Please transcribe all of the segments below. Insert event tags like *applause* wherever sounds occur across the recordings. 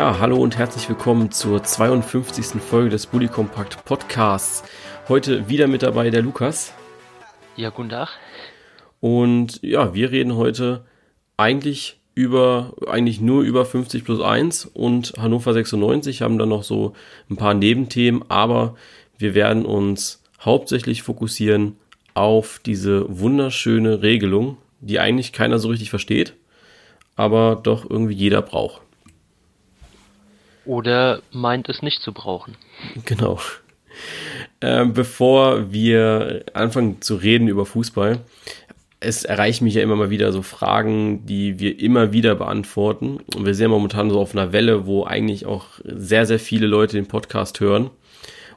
Ja, hallo und herzlich willkommen zur 52. Folge des Bully Compact Podcasts. Heute wieder mit dabei der Lukas. Ja, guten Tag. Und ja, wir reden heute eigentlich über, eigentlich nur über 50 plus 1 und Hannover 96, haben dann noch so ein paar Nebenthemen, aber wir werden uns hauptsächlich fokussieren auf diese wunderschöne Regelung, die eigentlich keiner so richtig versteht, aber doch irgendwie jeder braucht. Oder meint es nicht zu brauchen. Genau. Ähm, bevor wir anfangen zu reden über Fußball, es erreichen mich ja immer mal wieder so Fragen, die wir immer wieder beantworten. Und wir sind momentan so auf einer Welle, wo eigentlich auch sehr, sehr viele Leute den Podcast hören.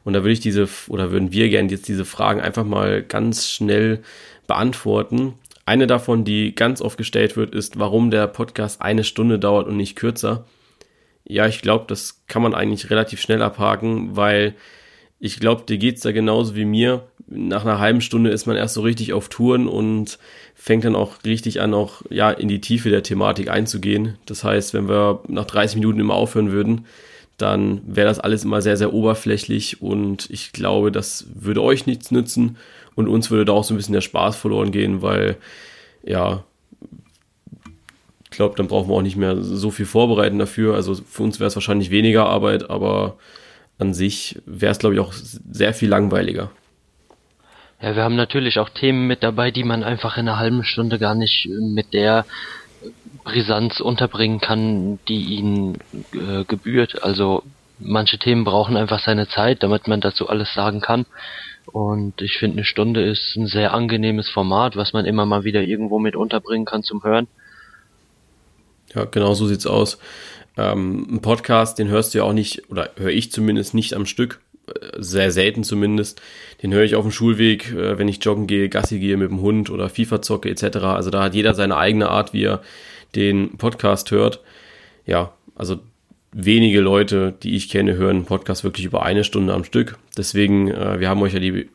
Und da würde ich diese, oder würden wir gerne jetzt diese Fragen einfach mal ganz schnell beantworten. Eine davon, die ganz oft gestellt wird, ist, warum der Podcast eine Stunde dauert und nicht kürzer. Ja, ich glaube, das kann man eigentlich relativ schnell abhaken, weil ich glaube, dir geht's da genauso wie mir. Nach einer halben Stunde ist man erst so richtig auf Touren und fängt dann auch richtig an, auch ja in die Tiefe der Thematik einzugehen. Das heißt, wenn wir nach 30 Minuten immer aufhören würden, dann wäre das alles immer sehr, sehr oberflächlich und ich glaube, das würde euch nichts nützen und uns würde da auch so ein bisschen der Spaß verloren gehen, weil ja, glaube, dann brauchen wir auch nicht mehr so viel vorbereiten dafür. Also für uns wäre es wahrscheinlich weniger Arbeit, aber an sich wäre es, glaube ich, auch sehr viel langweiliger. Ja, wir haben natürlich auch Themen mit dabei, die man einfach in einer halben Stunde gar nicht mit der Brisanz unterbringen kann, die ihnen äh, gebührt. Also manche Themen brauchen einfach seine Zeit, damit man dazu alles sagen kann. Und ich finde, eine Stunde ist ein sehr angenehmes Format, was man immer mal wieder irgendwo mit unterbringen kann zum Hören. Ja, genau so sieht's aus. Ähm, ein Podcast, den hörst du ja auch nicht, oder höre ich zumindest nicht am Stück, äh, sehr selten zumindest. Den höre ich auf dem Schulweg, äh, wenn ich joggen gehe, Gassi gehe mit dem Hund oder FIFA zocke etc. Also da hat jeder seine eigene Art, wie er den Podcast hört. Ja, also wenige Leute, die ich kenne, hören Podcast wirklich über eine Stunde am Stück. Deswegen, äh, wir haben euch ja die,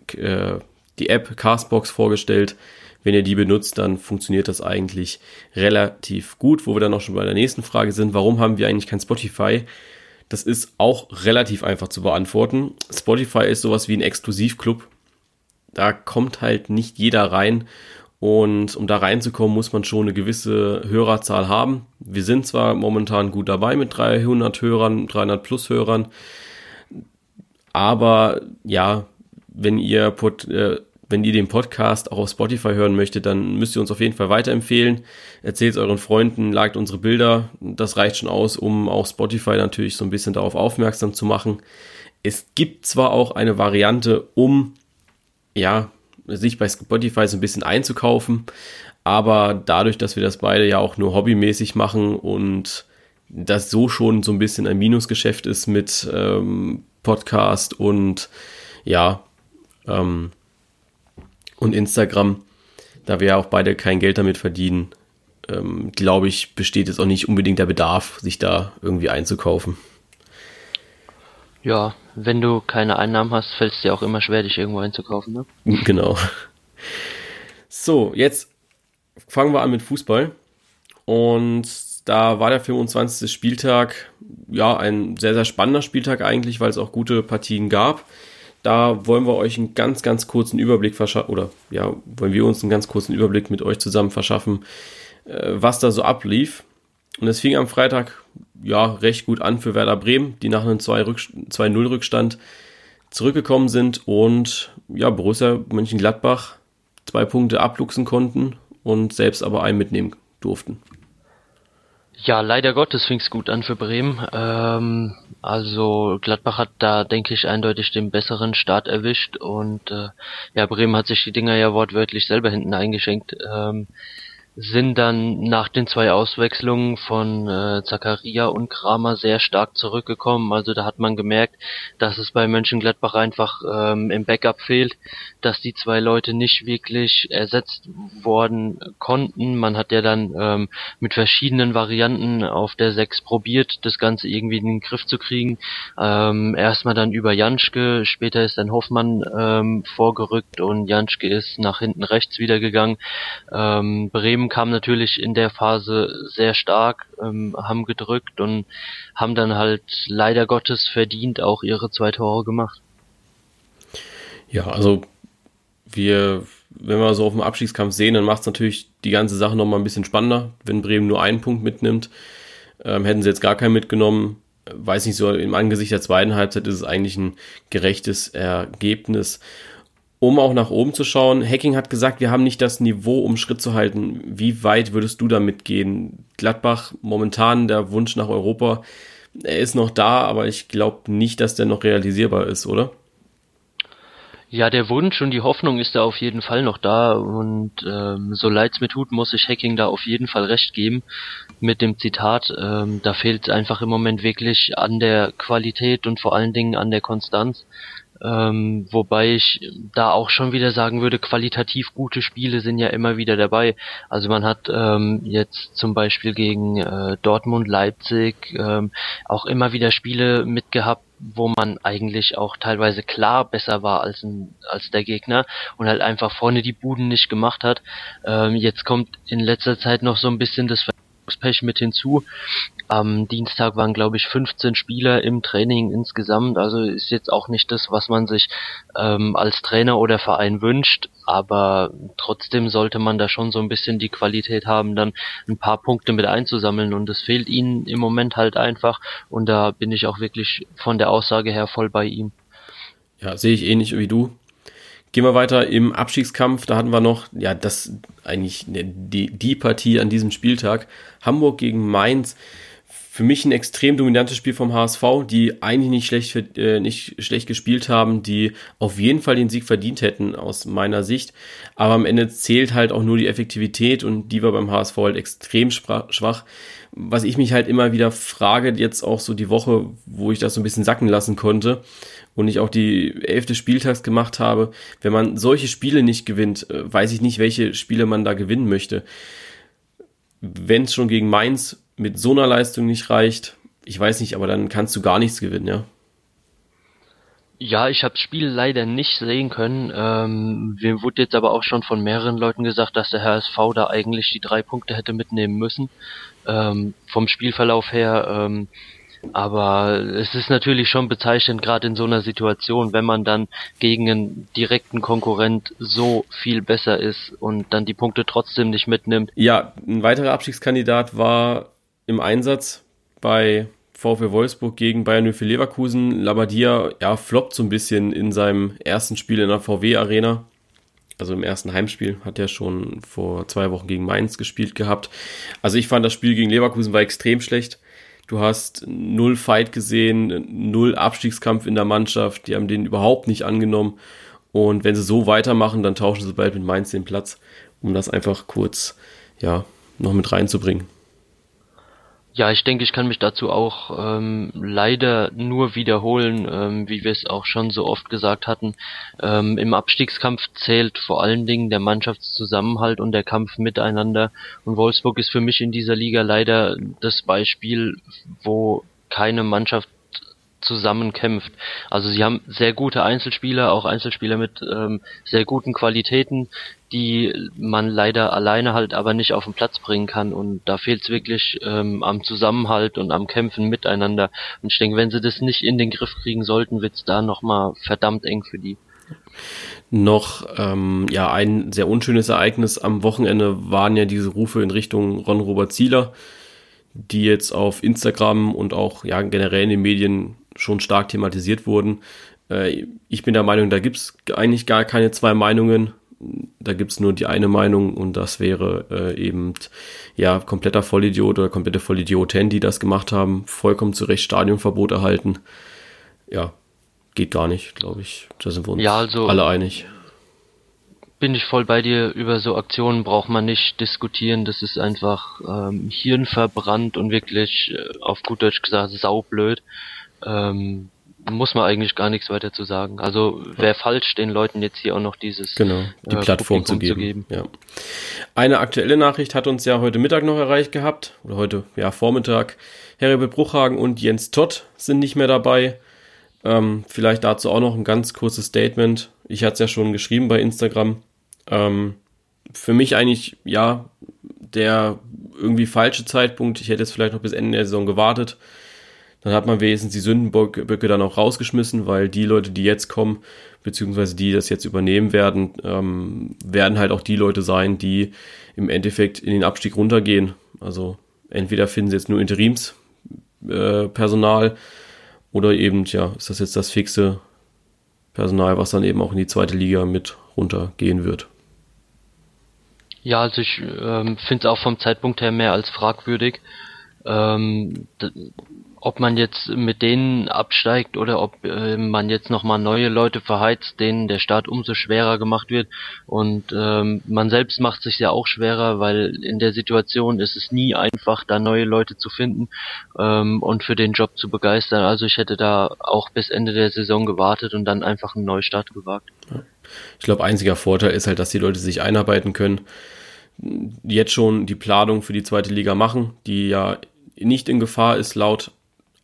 die App Castbox vorgestellt. Wenn ihr die benutzt, dann funktioniert das eigentlich relativ gut. Wo wir dann auch schon bei der nächsten Frage sind, warum haben wir eigentlich kein Spotify? Das ist auch relativ einfach zu beantworten. Spotify ist sowas wie ein Exklusivclub. Da kommt halt nicht jeder rein und um da reinzukommen, muss man schon eine gewisse Hörerzahl haben. Wir sind zwar momentan gut dabei mit 300 Hörern, 300 plus Hörern, aber ja, wenn ihr, äh, wenn ihr den Podcast auch auf Spotify hören möchtet, dann müsst ihr uns auf jeden Fall weiterempfehlen. Erzählt es euren Freunden, liked unsere Bilder. Das reicht schon aus, um auch Spotify natürlich so ein bisschen darauf aufmerksam zu machen. Es gibt zwar auch eine Variante, um ja, sich bei Spotify so ein bisschen einzukaufen. Aber dadurch, dass wir das beide ja auch nur hobbymäßig machen und das so schon so ein bisschen ein Minusgeschäft ist mit ähm, Podcast und ja, ähm, und Instagram, da wir ja auch beide kein Geld damit verdienen, ähm, glaube ich, besteht jetzt auch nicht unbedingt der Bedarf, sich da irgendwie einzukaufen. Ja, wenn du keine Einnahmen hast, fällt es dir auch immer schwer, dich irgendwo einzukaufen, ne? *laughs* Genau. So, jetzt fangen wir an mit Fußball. Und da war der 25. Spieltag, ja, ein sehr, sehr spannender Spieltag eigentlich, weil es auch gute Partien gab. Da wollen wir euch einen ganz, ganz kurzen Überblick verschaffen, oder ja, wollen wir uns einen ganz kurzen Überblick mit euch zusammen verschaffen, äh, was da so ablief. Und es fing am Freitag ja recht gut an für Werder Bremen, die nach einem 2-0-Rückstand zurückgekommen sind und ja, Borussia Mönchengladbach zwei Punkte abluchsen konnten und selbst aber einen mitnehmen durften. Ja, leider Gottes fing es gut an für Bremen. Ähm, also Gladbach hat da, denke ich, eindeutig den besseren Start erwischt und äh, ja, Bremen hat sich die Dinger ja wortwörtlich selber hinten eingeschenkt. Ähm, sind dann nach den zwei Auswechslungen von äh, Zakaria und Kramer sehr stark zurückgekommen. Also da hat man gemerkt, dass es bei Mönchengladbach einfach ähm, im Backup fehlt, dass die zwei Leute nicht wirklich ersetzt worden konnten. Man hat ja dann ähm, mit verschiedenen Varianten auf der 6 probiert, das Ganze irgendwie in den Griff zu kriegen. Ähm, erstmal dann über Janschke, später ist dann Hoffmann ähm, vorgerückt und Janschke ist nach hinten rechts wieder gegangen. Ähm, Bremen Bremen kam natürlich in der Phase sehr stark, ähm, haben gedrückt und haben dann halt leider Gottes verdient auch ihre zwei Tore gemacht. Ja, also wir, wenn wir so auf dem Abstiegskampf sehen, dann macht es natürlich die ganze Sache nochmal ein bisschen spannender, wenn Bremen nur einen Punkt mitnimmt. Ähm, hätten sie jetzt gar keinen mitgenommen, weiß nicht, so im Angesicht der zweiten Halbzeit ist es eigentlich ein gerechtes Ergebnis. Um auch nach oben zu schauen, Hacking hat gesagt, wir haben nicht das Niveau, um Schritt zu halten. Wie weit würdest du damit gehen? Gladbach, momentan der Wunsch nach Europa, er ist noch da, aber ich glaube nicht, dass der noch realisierbar ist, oder? Ja, der Wunsch und die Hoffnung ist da auf jeden Fall noch da und ähm, so leid's mir tut, muss ich Hacking da auf jeden Fall recht geben mit dem Zitat. Ähm, da fehlt einfach im Moment wirklich an der Qualität und vor allen Dingen an der Konstanz. Ähm, wobei ich da auch schon wieder sagen würde, qualitativ gute Spiele sind ja immer wieder dabei. Also man hat ähm, jetzt zum Beispiel gegen äh, Dortmund, Leipzig ähm, auch immer wieder Spiele mitgehabt, wo man eigentlich auch teilweise klar besser war als, ein, als der Gegner und halt einfach vorne die Buden nicht gemacht hat. Ähm, jetzt kommt in letzter Zeit noch so ein bisschen das Pech mit hinzu. Am Dienstag waren, glaube ich, 15 Spieler im Training insgesamt. Also ist jetzt auch nicht das, was man sich ähm, als Trainer oder Verein wünscht. Aber trotzdem sollte man da schon so ein bisschen die Qualität haben, dann ein paar Punkte mit einzusammeln. Und das fehlt ihnen im Moment halt einfach. Und da bin ich auch wirklich von der Aussage her voll bei ihm. Ja, sehe ich ähnlich wie du. Gehen wir weiter im Abstiegskampf. Da hatten wir noch, ja, das eigentlich die, die Partie an diesem Spieltag. Hamburg gegen Mainz. Für mich ein extrem dominantes Spiel vom HSV, die eigentlich nicht schlecht, äh, nicht schlecht gespielt haben, die auf jeden Fall den Sieg verdient hätten aus meiner Sicht. Aber am Ende zählt halt auch nur die Effektivität und die war beim HSV halt extrem schwach. Was ich mich halt immer wieder frage, jetzt auch so die Woche, wo ich das so ein bisschen sacken lassen konnte, und ich auch die elfte Spieltags gemacht habe, wenn man solche Spiele nicht gewinnt, äh, weiß ich nicht, welche Spiele man da gewinnen möchte. Wenn es schon gegen Mainz mit so einer Leistung nicht reicht, ich weiß nicht, aber dann kannst du gar nichts gewinnen, ja. Ja, ich habe das Spiel leider nicht sehen können. Ähm, mir wurde jetzt aber auch schon von mehreren Leuten gesagt, dass der HSV da eigentlich die drei Punkte hätte mitnehmen müssen. Ähm, vom Spielverlauf her ähm, aber es ist natürlich schon bezeichnend, gerade in so einer Situation, wenn man dann gegen einen direkten Konkurrent so viel besser ist und dann die Punkte trotzdem nicht mitnimmt. Ja, ein weiterer Abstiegskandidat war im Einsatz bei VfW Wolfsburg gegen Bayern für Leverkusen. Labadia, ja, floppt so ein bisschen in seinem ersten Spiel in der VW Arena. Also im ersten Heimspiel hat er schon vor zwei Wochen gegen Mainz gespielt gehabt. Also ich fand das Spiel gegen Leverkusen war extrem schlecht. Du hast null Fight gesehen, null Abstiegskampf in der Mannschaft. Die haben den überhaupt nicht angenommen. Und wenn sie so weitermachen, dann tauschen sie bald mit Mainz den Platz, um das einfach kurz, ja, noch mit reinzubringen. Ja, ich denke, ich kann mich dazu auch ähm, leider nur wiederholen, ähm, wie wir es auch schon so oft gesagt hatten. Ähm, Im Abstiegskampf zählt vor allen Dingen der Mannschaftszusammenhalt und der Kampf miteinander. Und Wolfsburg ist für mich in dieser Liga leider das Beispiel, wo keine Mannschaft zusammenkämpft. Also sie haben sehr gute Einzelspieler, auch Einzelspieler mit ähm, sehr guten Qualitäten, die man leider alleine halt aber nicht auf den Platz bringen kann und da fehlt es wirklich ähm, am Zusammenhalt und am Kämpfen miteinander und ich denke, wenn sie das nicht in den Griff kriegen sollten, wird es da nochmal verdammt eng für die. Noch ähm, ja ein sehr unschönes Ereignis am Wochenende waren ja diese Rufe in Richtung Ron Robert Zieler, die jetzt auf Instagram und auch ja generell in den Medien schon stark thematisiert wurden. Äh, ich bin der Meinung, da gibt es eigentlich gar keine zwei Meinungen. Da gibt es nur die eine Meinung und das wäre äh, eben ja kompletter Vollidiot oder komplette Vollidioten, die das gemacht haben, vollkommen zu Recht Stadionverbot erhalten. Ja, geht gar nicht, glaube ich. Da sind wir uns ja, also, alle einig bin ich voll bei dir. Über so Aktionen braucht man nicht diskutieren. Das ist einfach ähm, hirnverbrannt und wirklich, äh, auf gut Deutsch gesagt, saublöd ähm, muss man eigentlich gar nichts weiter zu sagen. Also wäre falsch, den Leuten jetzt hier auch noch dieses genau die äh, Plattform zu geben. zu geben. Ja. Eine aktuelle Nachricht hat uns ja heute Mittag noch erreicht gehabt oder heute ja Vormittag. Herbert Bruchhagen und Jens Todd sind nicht mehr dabei. Ähm, vielleicht dazu auch noch ein ganz kurzes Statement. Ich hatte es ja schon geschrieben bei Instagram. Ähm, für mich eigentlich ja der irgendwie falsche Zeitpunkt. Ich hätte jetzt vielleicht noch bis Ende der Saison gewartet. Dann hat man wenigstens die Sündenböcke dann auch rausgeschmissen, weil die Leute, die jetzt kommen, beziehungsweise die das jetzt übernehmen werden, ähm, werden halt auch die Leute sein, die im Endeffekt in den Abstieg runtergehen. Also entweder finden sie jetzt nur Interimspersonal äh, oder eben, ja, ist das jetzt das fixe Personal, was dann eben auch in die zweite Liga mit runtergehen wird. Ja, also ich ähm, finde es auch vom Zeitpunkt her mehr als fragwürdig. Ähm, ob man jetzt mit denen absteigt oder ob äh, man jetzt nochmal neue Leute verheizt, denen der Start umso schwerer gemacht wird. Und ähm, man selbst macht sich ja auch schwerer, weil in der Situation ist es nie einfach, da neue Leute zu finden ähm, und für den Job zu begeistern. Also ich hätte da auch bis Ende der Saison gewartet und dann einfach einen Neustart gewagt. Ich glaube, einziger Vorteil ist halt, dass die Leute sich einarbeiten können jetzt schon die Planung für die zweite Liga machen, die ja nicht in Gefahr ist laut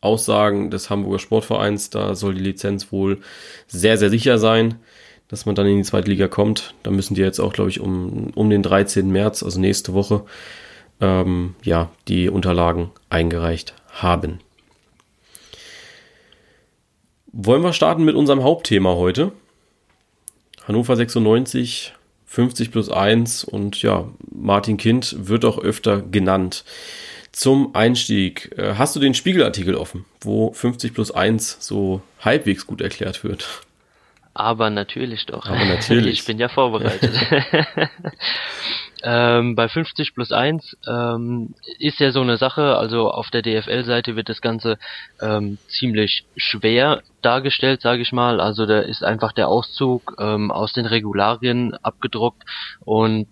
Aussagen des Hamburger Sportvereins. Da soll die Lizenz wohl sehr, sehr sicher sein, dass man dann in die zweite Liga kommt. Da müssen die jetzt auch, glaube ich, um, um den 13. März, also nächste Woche, ähm, ja, die Unterlagen eingereicht haben. Wollen wir starten mit unserem Hauptthema heute? Hannover 96, 50 plus 1 und ja, Martin Kind wird auch öfter genannt zum Einstieg. Äh, hast du den Spiegelartikel offen, wo 50 plus 1 so halbwegs gut erklärt wird? Aber natürlich doch. Aber natürlich. *laughs* Ich bin ja vorbereitet. *laughs* ähm, bei 50 plus 1 ähm, ist ja so eine Sache, also auf der DFL-Seite wird das Ganze ähm, ziemlich schwer dargestellt, sage ich mal. Also da ist einfach der Auszug ähm, aus den Regularien abgedruckt und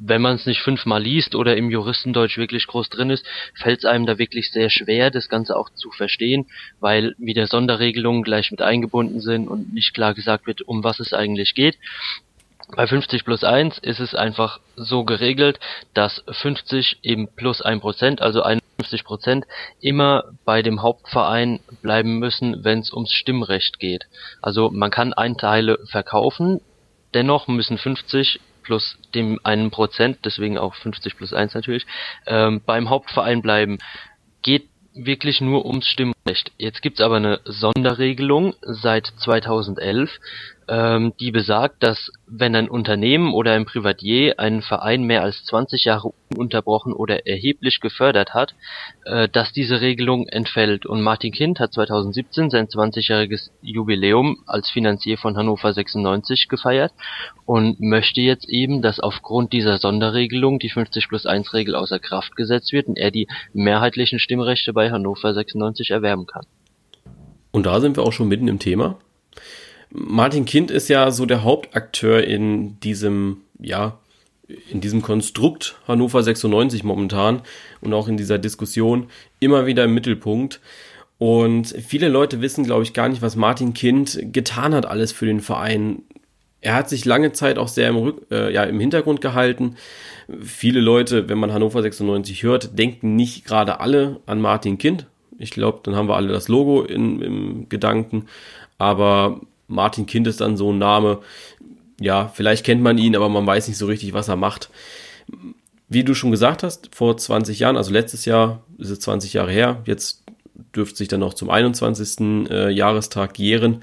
wenn man es nicht fünfmal liest oder im Juristendeutsch wirklich groß drin ist, fällt es einem da wirklich sehr schwer, das Ganze auch zu verstehen, weil wieder Sonderregelungen gleich mit eingebunden sind und nicht klar gesagt wird, um was es eigentlich geht. Bei 50 plus 1 ist es einfach so geregelt, dass 50 eben plus 1%, also 51% immer bei dem Hauptverein bleiben müssen, wenn es ums Stimmrecht geht. Also man kann Einteile verkaufen, dennoch müssen 50 plus dem einen Prozent, deswegen auch 50 plus 1 natürlich, ähm, beim Hauptverein bleiben. Geht wirklich nur ums Stimmrecht. Jetzt gibt's aber eine Sonderregelung seit 2011, ähm, die besagt, dass wenn ein Unternehmen oder ein Privatier einen Verein mehr als 20 Jahre ununterbrochen oder erheblich gefördert hat, äh, dass diese Regelung entfällt. Und Martin Kind hat 2017 sein 20-jähriges Jubiläum als Finanzier von Hannover 96 gefeiert und möchte jetzt eben, dass aufgrund dieser Sonderregelung die 50 plus 1 Regel außer Kraft gesetzt wird und er die mehrheitlichen Stimmrechte bei Hannover 96 erwerben kann. Und da sind wir auch schon mitten im Thema. Martin Kind ist ja so der Hauptakteur in diesem, ja, in diesem Konstrukt Hannover 96 momentan und auch in dieser Diskussion immer wieder im Mittelpunkt. Und viele Leute wissen, glaube ich, gar nicht, was Martin Kind getan hat alles für den Verein. Er hat sich lange Zeit auch sehr im, Rück, äh, ja, im Hintergrund gehalten. Viele Leute, wenn man Hannover 96 hört, denken nicht gerade alle an Martin Kind. Ich glaube, dann haben wir alle das Logo in, im Gedanken. Aber Martin Kind ist dann so ein Name. Ja, vielleicht kennt man ihn, aber man weiß nicht so richtig, was er macht. Wie du schon gesagt hast, vor 20 Jahren, also letztes Jahr ist es 20 Jahre her, jetzt dürfte sich dann noch zum 21. Äh, Jahrestag jähren,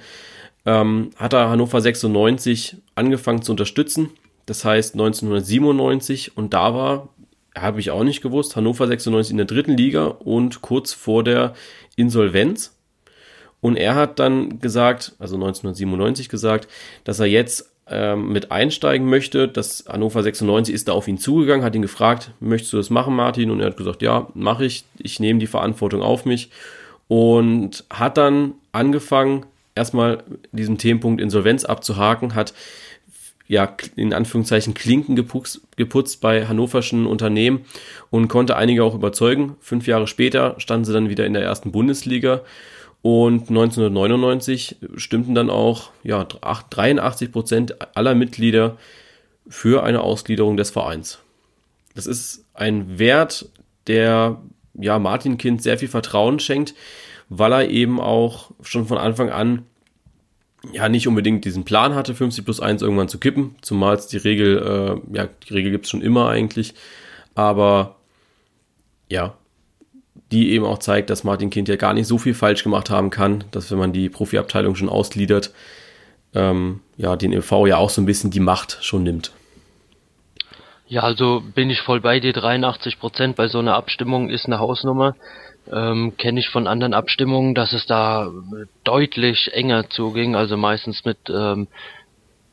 ähm, hat er Hannover 96 angefangen zu unterstützen. Das heißt 1997 und da war, habe ich auch nicht gewusst, Hannover 96 in der dritten Liga und kurz vor der Insolvenz. Und er hat dann gesagt, also 1997 gesagt, dass er jetzt ähm, mit einsteigen möchte. Das Hannover 96 ist da auf ihn zugegangen, hat ihn gefragt, möchtest du das machen, Martin? Und er hat gesagt, ja, mache ich. Ich nehme die Verantwortung auf mich. Und hat dann angefangen, erstmal diesen Themenpunkt Insolvenz abzuhaken, hat ja, in Anführungszeichen Klinken geputzt, geputzt bei hannoverschen Unternehmen und konnte einige auch überzeugen. Fünf Jahre später standen sie dann wieder in der ersten Bundesliga und 1999 stimmten dann auch ja, 83 Prozent aller Mitglieder für eine Ausgliederung des Vereins. Das ist ein Wert, der ja, Martin Kind sehr viel Vertrauen schenkt, weil er eben auch schon von Anfang an ja nicht unbedingt diesen Plan hatte, 50 plus 1 irgendwann zu kippen, zumal es die Regel, äh, ja, die Regel gibt es schon immer eigentlich, aber ja, die eben auch zeigt, dass Martin Kind ja gar nicht so viel falsch gemacht haben kann, dass wenn man die Profiabteilung schon ausgliedert, ähm, ja, den EV ja auch so ein bisschen die Macht schon nimmt. Ja, also bin ich voll bei dir. 83 Prozent bei so einer Abstimmung ist eine Hausnummer. Ähm, Kenne ich von anderen Abstimmungen, dass es da deutlich enger zuging, also meistens mit, ähm,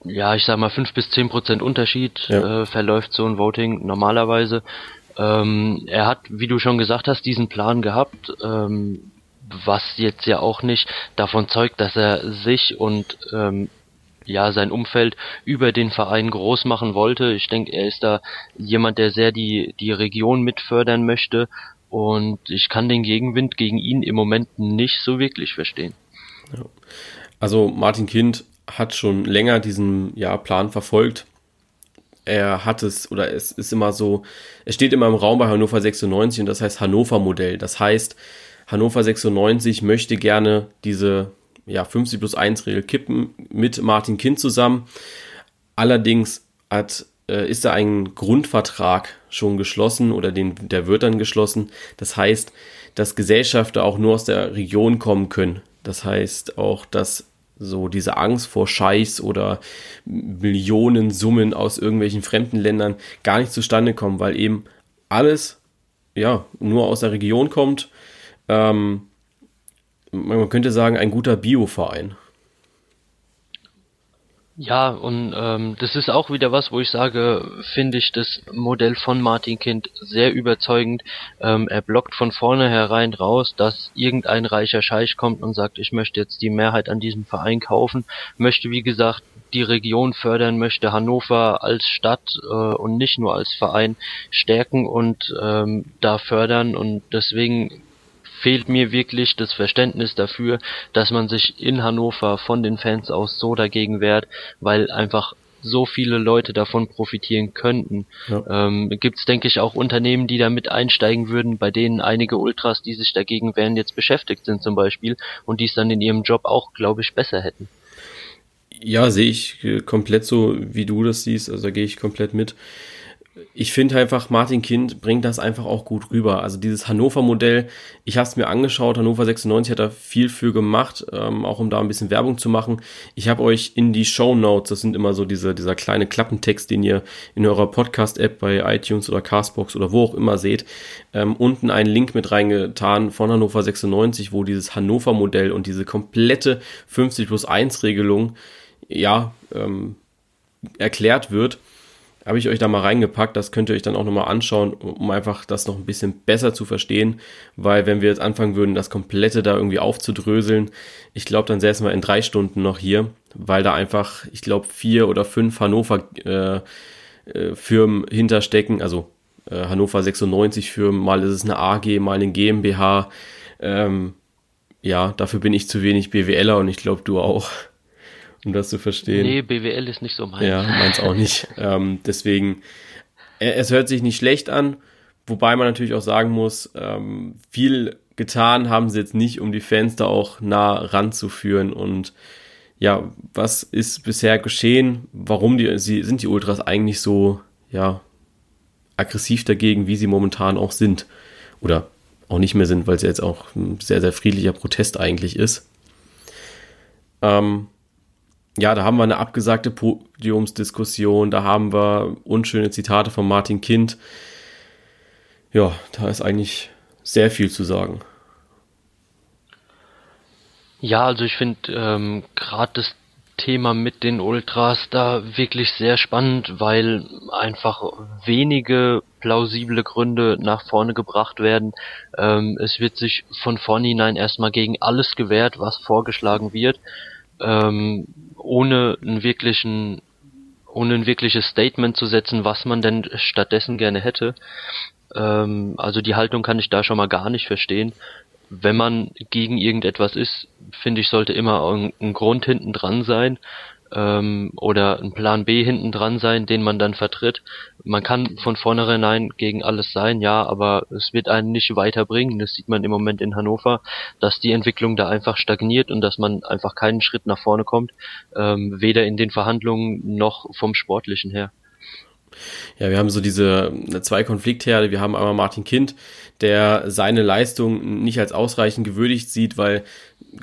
ja, ich sag mal, 5 bis 10 Prozent Unterschied ja. äh, verläuft so ein Voting normalerweise. Ähm, er hat, wie du schon gesagt hast, diesen Plan gehabt, ähm, was jetzt ja auch nicht davon zeugt, dass er sich und ähm, ja sein Umfeld über den Verein groß machen wollte. Ich denke, er ist da jemand, der sehr die die Region mitfördern möchte und ich kann den Gegenwind gegen ihn im Moment nicht so wirklich verstehen. Also Martin Kind hat schon länger diesen ja, Plan verfolgt er hat es oder es ist immer so, es steht immer im Raum bei Hannover 96 und das heißt Hannover Modell. Das heißt, Hannover 96 möchte gerne diese ja, 50 plus 1 Regel kippen mit Martin Kind zusammen. Allerdings hat, äh, ist da ein Grundvertrag schon geschlossen oder den, der wird dann geschlossen. Das heißt, dass Gesellschafter auch nur aus der Region kommen können. Das heißt auch, dass so diese Angst vor Scheiß oder Millionensummen aus irgendwelchen fremden Ländern gar nicht zustande kommen, weil eben alles ja nur aus der Region kommt. Ähm, man könnte sagen, ein guter Bioverein. Ja, und ähm, das ist auch wieder was, wo ich sage, finde ich das Modell von Martin Kind sehr überzeugend. Ähm, er blockt von vornherein raus, dass irgendein reicher Scheich kommt und sagt, ich möchte jetzt die Mehrheit an diesem Verein kaufen, möchte wie gesagt die Region fördern, möchte Hannover als Stadt äh, und nicht nur als Verein stärken und ähm, da fördern und deswegen fehlt mir wirklich das Verständnis dafür, dass man sich in Hannover von den Fans aus so dagegen wehrt, weil einfach so viele Leute davon profitieren könnten. Ja. Ähm, Gibt es, denke ich, auch Unternehmen, die damit einsteigen würden, bei denen einige Ultras, die sich dagegen wehren, jetzt beschäftigt sind zum Beispiel und die es dann in ihrem Job auch, glaube ich, besser hätten. Ja, sehe ich äh, komplett so, wie du das siehst. Also da gehe ich komplett mit ich finde einfach, Martin Kind bringt das einfach auch gut rüber. Also dieses Hannover-Modell, ich habe es mir angeschaut, Hannover 96 hat da viel für gemacht, ähm, auch um da ein bisschen Werbung zu machen. Ich habe euch in die Show Notes, das sind immer so diese, dieser kleine Klappentext, den ihr in eurer Podcast-App bei iTunes oder Castbox oder wo auch immer seht, ähm, unten einen Link mit reingetan von Hannover 96, wo dieses Hannover-Modell und diese komplette 50 plus 1 Regelung, ja, ähm, erklärt wird habe ich euch da mal reingepackt. Das könnt ihr euch dann auch nochmal anschauen, um einfach das noch ein bisschen besser zu verstehen. Weil wenn wir jetzt anfangen würden, das Komplette da irgendwie aufzudröseln, ich glaube, dann säßen wir in drei Stunden noch hier, weil da einfach, ich glaube, vier oder fünf Hannover äh, äh, Firmen hinterstecken. Also äh, Hannover 96 Firmen, mal ist es eine AG, mal eine GmbH. Ähm, ja, dafür bin ich zu wenig BWLer und ich glaube, du auch um das zu verstehen. Nee, BWL ist nicht so meins. Ja, meins auch nicht. *laughs* ähm, deswegen, es hört sich nicht schlecht an, wobei man natürlich auch sagen muss, ähm, viel getan haben sie jetzt nicht, um die Fans da auch nah ranzuführen und ja, was ist bisher geschehen? Warum die, sie, sind die Ultras eigentlich so, ja, aggressiv dagegen, wie sie momentan auch sind? Oder auch nicht mehr sind, weil es jetzt auch ein sehr, sehr friedlicher Protest eigentlich ist. Ähm, ja, da haben wir eine abgesagte Podiumsdiskussion, da haben wir unschöne Zitate von Martin Kind. Ja, da ist eigentlich sehr viel zu sagen. Ja, also ich finde ähm, gerade das Thema mit den Ultras da wirklich sehr spannend, weil einfach wenige plausible Gründe nach vorne gebracht werden. Ähm, es wird sich von vornherein erstmal gegen alles gewehrt, was vorgeschlagen wird ähm, ohne einen wirklichen ohne ein wirkliches Statement zu setzen, was man denn stattdessen gerne hätte. Ähm, also die Haltung kann ich da schon mal gar nicht verstehen. Wenn man gegen irgendetwas ist, finde ich, sollte immer ein, ein Grund hinten dran sein ähm, oder ein Plan B hinten dran sein, den man dann vertritt. Man kann von vornherein gegen alles sein, ja, aber es wird einen nicht weiterbringen. Das sieht man im Moment in Hannover, dass die Entwicklung da einfach stagniert und dass man einfach keinen Schritt nach vorne kommt, ähm, weder in den Verhandlungen noch vom Sportlichen her. Ja, wir haben so diese zwei Konfliktherde. Wir haben einmal Martin Kind, der seine Leistung nicht als ausreichend gewürdigt sieht, weil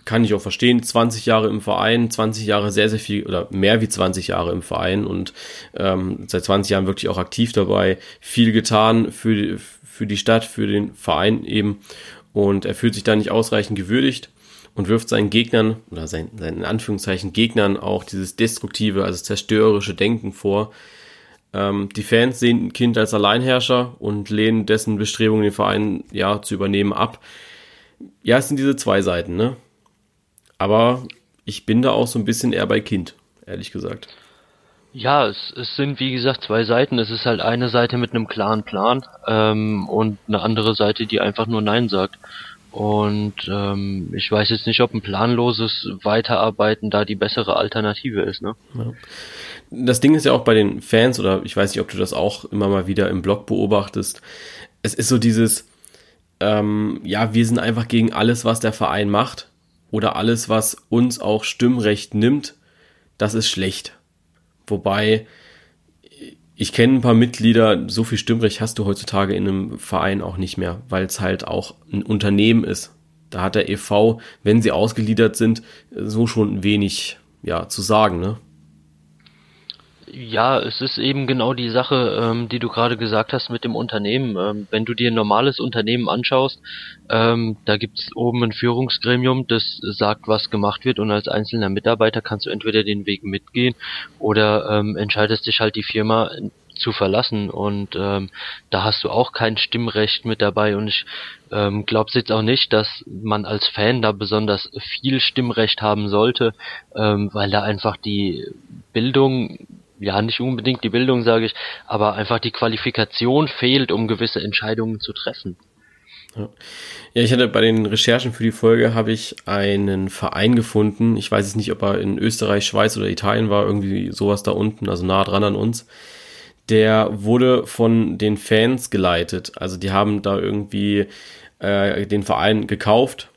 kann ich auch verstehen, 20 Jahre im Verein, 20 Jahre sehr, sehr viel oder mehr wie 20 Jahre im Verein und ähm, seit 20 Jahren wirklich auch aktiv dabei, viel getan für, für die Stadt, für den Verein eben und er fühlt sich da nicht ausreichend gewürdigt und wirft seinen Gegnern oder seinen, seinen in Anführungszeichen Gegnern auch dieses destruktive, also zerstörerische Denken vor. Ähm, die Fans sehen ein Kind als Alleinherrscher und lehnen dessen Bestrebungen, den Verein ja zu übernehmen, ab. Ja, es sind diese zwei Seiten, ne? Aber ich bin da auch so ein bisschen eher bei Kind, ehrlich gesagt. Ja, es, es sind wie gesagt zwei Seiten. Es ist halt eine Seite mit einem klaren Plan ähm, und eine andere Seite, die einfach nur Nein sagt. Und ähm, ich weiß jetzt nicht, ob ein planloses Weiterarbeiten da die bessere Alternative ist. Ne? Ja. Das Ding ist ja auch bei den Fans, oder ich weiß nicht, ob du das auch immer mal wieder im Blog beobachtest. Es ist so dieses, ähm, ja, wir sind einfach gegen alles, was der Verein macht oder alles, was uns auch Stimmrecht nimmt, das ist schlecht. Wobei, ich kenne ein paar Mitglieder, so viel Stimmrecht hast du heutzutage in einem Verein auch nicht mehr, weil es halt auch ein Unternehmen ist. Da hat der EV, wenn sie ausgeliefert sind, so schon wenig ja, zu sagen, ne? Ja, es ist eben genau die Sache, ähm, die du gerade gesagt hast mit dem Unternehmen. Ähm, wenn du dir ein normales Unternehmen anschaust, ähm, da gibt's oben ein Führungsgremium, das sagt, was gemacht wird. Und als einzelner Mitarbeiter kannst du entweder den Weg mitgehen oder ähm, entscheidest dich halt die Firma zu verlassen. Und ähm, da hast du auch kein Stimmrecht mit dabei. Und ich ähm, glaube jetzt auch nicht, dass man als Fan da besonders viel Stimmrecht haben sollte, ähm, weil da einfach die Bildung ja, nicht unbedingt die Bildung, sage ich, aber einfach die Qualifikation fehlt, um gewisse Entscheidungen zu treffen. Ja. ich hatte bei den Recherchen für die Folge habe ich einen Verein gefunden. Ich weiß jetzt nicht, ob er in Österreich, Schweiz oder Italien war, irgendwie sowas da unten, also nah dran an uns. Der wurde von den Fans geleitet. Also die haben da irgendwie äh, den Verein gekauft,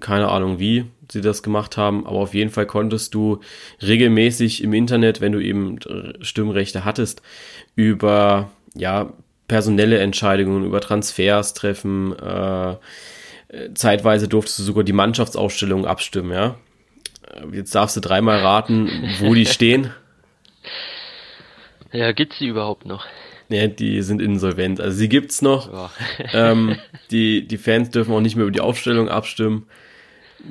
keine Ahnung wie, sie das gemacht haben, aber auf jeden Fall konntest du regelmäßig im Internet, wenn du eben Stimmrechte hattest, über ja personelle Entscheidungen, über Transfers treffen. Äh, zeitweise durftest du sogar die Mannschaftsausstellung abstimmen, ja. Jetzt darfst du dreimal raten, wo die *laughs* stehen. Ja, gibt's die überhaupt noch? Ja, die sind insolvent. Also sie gibt's noch. Ja. ähm, *laughs* die, die Fans dürfen auch nicht mehr über die Aufstellung abstimmen.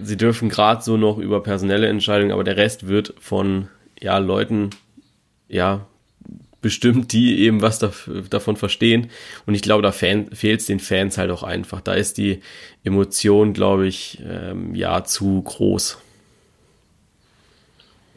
Sie dürfen gerade so noch über personelle Entscheidungen, aber der Rest wird von ja, Leuten ja bestimmt, die eben was da, davon verstehen. Und ich glaube, da fehlt es den Fans halt auch einfach. Da ist die Emotion, glaube ich, ähm, ja zu groß.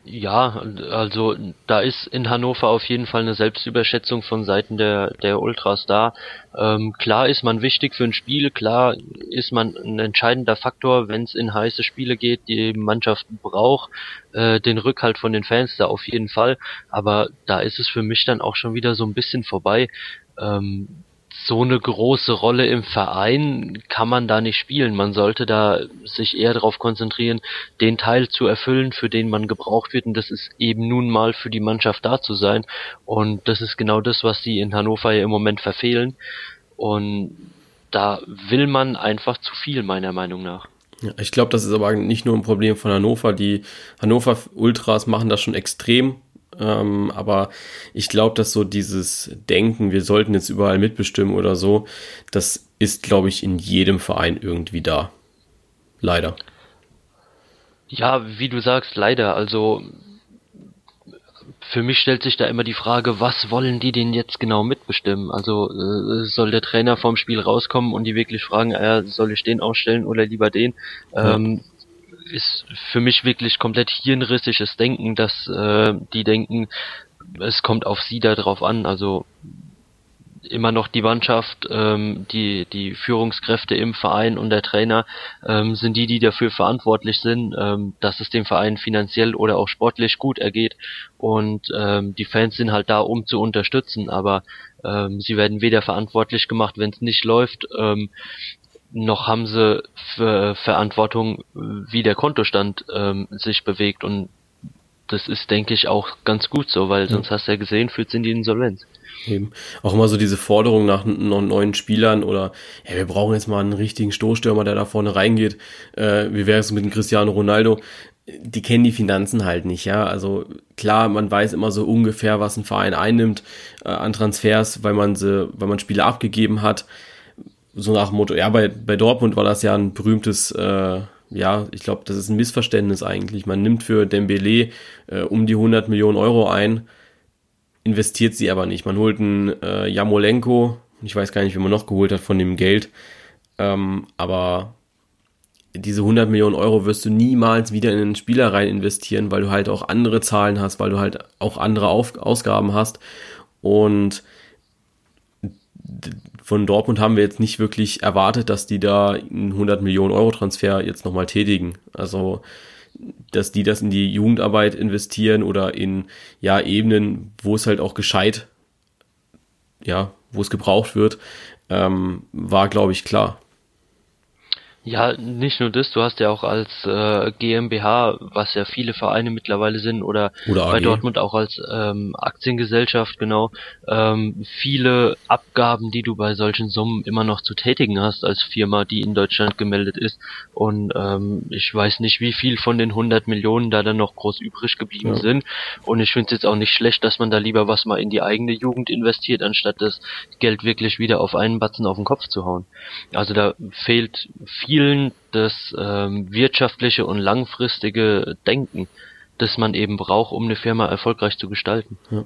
Ja, also da ist in Hannover auf jeden Fall eine Selbstüberschätzung von Seiten der, der Ultras da. Ähm, klar ist man wichtig für ein Spiel, klar ist man ein entscheidender Faktor, wenn es in heiße Spiele geht. Die Mannschaft braucht äh, den Rückhalt von den Fans da auf jeden Fall. Aber da ist es für mich dann auch schon wieder so ein bisschen vorbei. Ähm, so eine große Rolle im Verein kann man da nicht spielen. Man sollte da sich eher darauf konzentrieren, den Teil zu erfüllen, für den man gebraucht wird. Und das ist eben nun mal für die Mannschaft da zu sein. Und das ist genau das, was sie in Hannover ja im Moment verfehlen. Und da will man einfach zu viel, meiner Meinung nach. Ich glaube, das ist aber nicht nur ein Problem von Hannover. Die Hannover Ultras machen das schon extrem ähm, aber ich glaube, dass so dieses Denken, wir sollten jetzt überall mitbestimmen oder so, das ist, glaube ich, in jedem Verein irgendwie da. Leider. Ja, wie du sagst, leider. Also für mich stellt sich da immer die Frage, was wollen die denn jetzt genau mitbestimmen? Also äh, soll der Trainer vom Spiel rauskommen und die wirklich fragen, äh, soll ich den ausstellen oder lieber den? Ähm, ist für mich wirklich komplett hirnrissiges Denken, dass äh, die denken, es kommt auf sie da drauf an. Also immer noch die Mannschaft, ähm, die, die Führungskräfte im Verein und der Trainer ähm, sind die, die dafür verantwortlich sind, ähm, dass es dem Verein finanziell oder auch sportlich gut ergeht. Und ähm, die Fans sind halt da, um zu unterstützen, aber ähm, sie werden weder verantwortlich gemacht, wenn es nicht läuft, ähm, noch haben sie für Verantwortung, wie der Kontostand ähm, sich bewegt und das ist, denke ich, auch ganz gut so, weil sonst hast du ja gesehen, führt es in die Insolvenz. Eben. Auch immer so diese Forderung nach neuen Spielern oder ja, wir brauchen jetzt mal einen richtigen Stoßstürmer, der da vorne reingeht. Äh, wie wäre es mit dem Cristiano Ronaldo? Die kennen die Finanzen halt nicht, ja. Also klar, man weiß immer so ungefähr, was ein Verein einnimmt äh, an Transfers, weil man sie, weil man Spieler abgegeben hat. So nach dem Motto, ja, bei, bei Dortmund war das ja ein berühmtes äh, ja, ich glaube, das ist ein Missverständnis eigentlich. Man nimmt für Dembele äh, um die 100 Millionen Euro ein, investiert sie aber nicht. Man holt einen äh, Jamolenko, ich weiß gar nicht, wie man noch geholt hat von dem Geld, ähm, aber diese 100 Millionen Euro wirst du niemals wieder in einen Spieler rein investieren, weil du halt auch andere Zahlen hast, weil du halt auch andere Auf Ausgaben hast und von Dortmund haben wir jetzt nicht wirklich erwartet, dass die da einen 100 Millionen Euro Transfer jetzt nochmal tätigen. Also, dass die das in die Jugendarbeit investieren oder in, ja, Ebenen, wo es halt auch gescheit, ja, wo es gebraucht wird, ähm, war, glaube ich, klar. Ja, nicht nur das, du hast ja auch als äh, GmbH, was ja viele Vereine mittlerweile sind, oder, oder bei Dortmund auch als ähm, Aktiengesellschaft, genau, ähm, viele Abgaben, die du bei solchen Summen immer noch zu tätigen hast als Firma, die in Deutschland gemeldet ist. Und ähm, ich weiß nicht, wie viel von den 100 Millionen da dann noch groß übrig geblieben ja. sind. Und ich finde es jetzt auch nicht schlecht, dass man da lieber was mal in die eigene Jugend investiert, anstatt das Geld wirklich wieder auf einen Batzen auf den Kopf zu hauen. Also da fehlt viel vielen das ähm, wirtschaftliche und langfristige Denken, das man eben braucht, um eine Firma erfolgreich zu gestalten. Ja.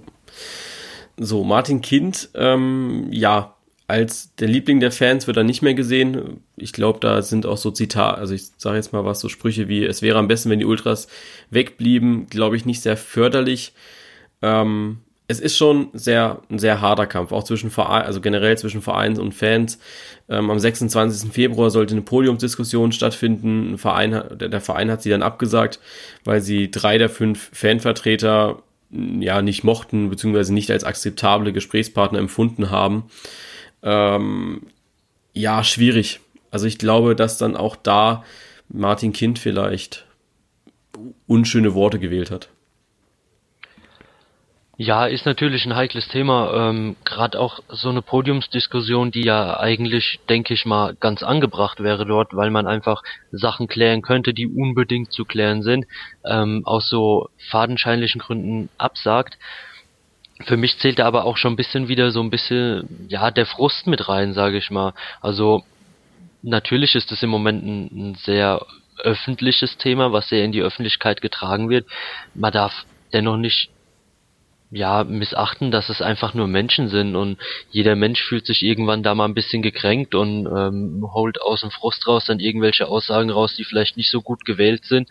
So, Martin Kind, ähm, ja, als der Liebling der Fans wird er nicht mehr gesehen. Ich glaube, da sind auch so Zitate, also ich sage jetzt mal was, so Sprüche wie, es wäre am besten, wenn die Ultras wegblieben, glaube ich, nicht sehr förderlich. Ähm, es ist schon sehr, ein sehr harter Kampf, auch zwischen Verein, also generell zwischen Vereins und Fans. Ähm, am 26. Februar sollte eine Podiumsdiskussion stattfinden. Ein Verein, der, der Verein hat sie dann abgesagt, weil sie drei der fünf Fanvertreter ja nicht mochten, beziehungsweise nicht als akzeptable Gesprächspartner empfunden haben. Ähm, ja, schwierig. Also ich glaube, dass dann auch da Martin Kind vielleicht unschöne Worte gewählt hat. Ja, ist natürlich ein heikles Thema. Ähm, Gerade auch so eine Podiumsdiskussion, die ja eigentlich, denke ich mal, ganz angebracht wäre dort, weil man einfach Sachen klären könnte, die unbedingt zu klären sind, ähm, aus so fadenscheinlichen Gründen absagt. Für mich zählt da aber auch schon ein bisschen wieder so ein bisschen, ja, der Frust mit rein, sage ich mal. Also natürlich ist es im Moment ein, ein sehr öffentliches Thema, was sehr in die Öffentlichkeit getragen wird. Man darf dennoch nicht ja, missachten, dass es einfach nur Menschen sind und jeder Mensch fühlt sich irgendwann da mal ein bisschen gekränkt und ähm, holt aus dem Frust raus dann irgendwelche Aussagen raus, die vielleicht nicht so gut gewählt sind.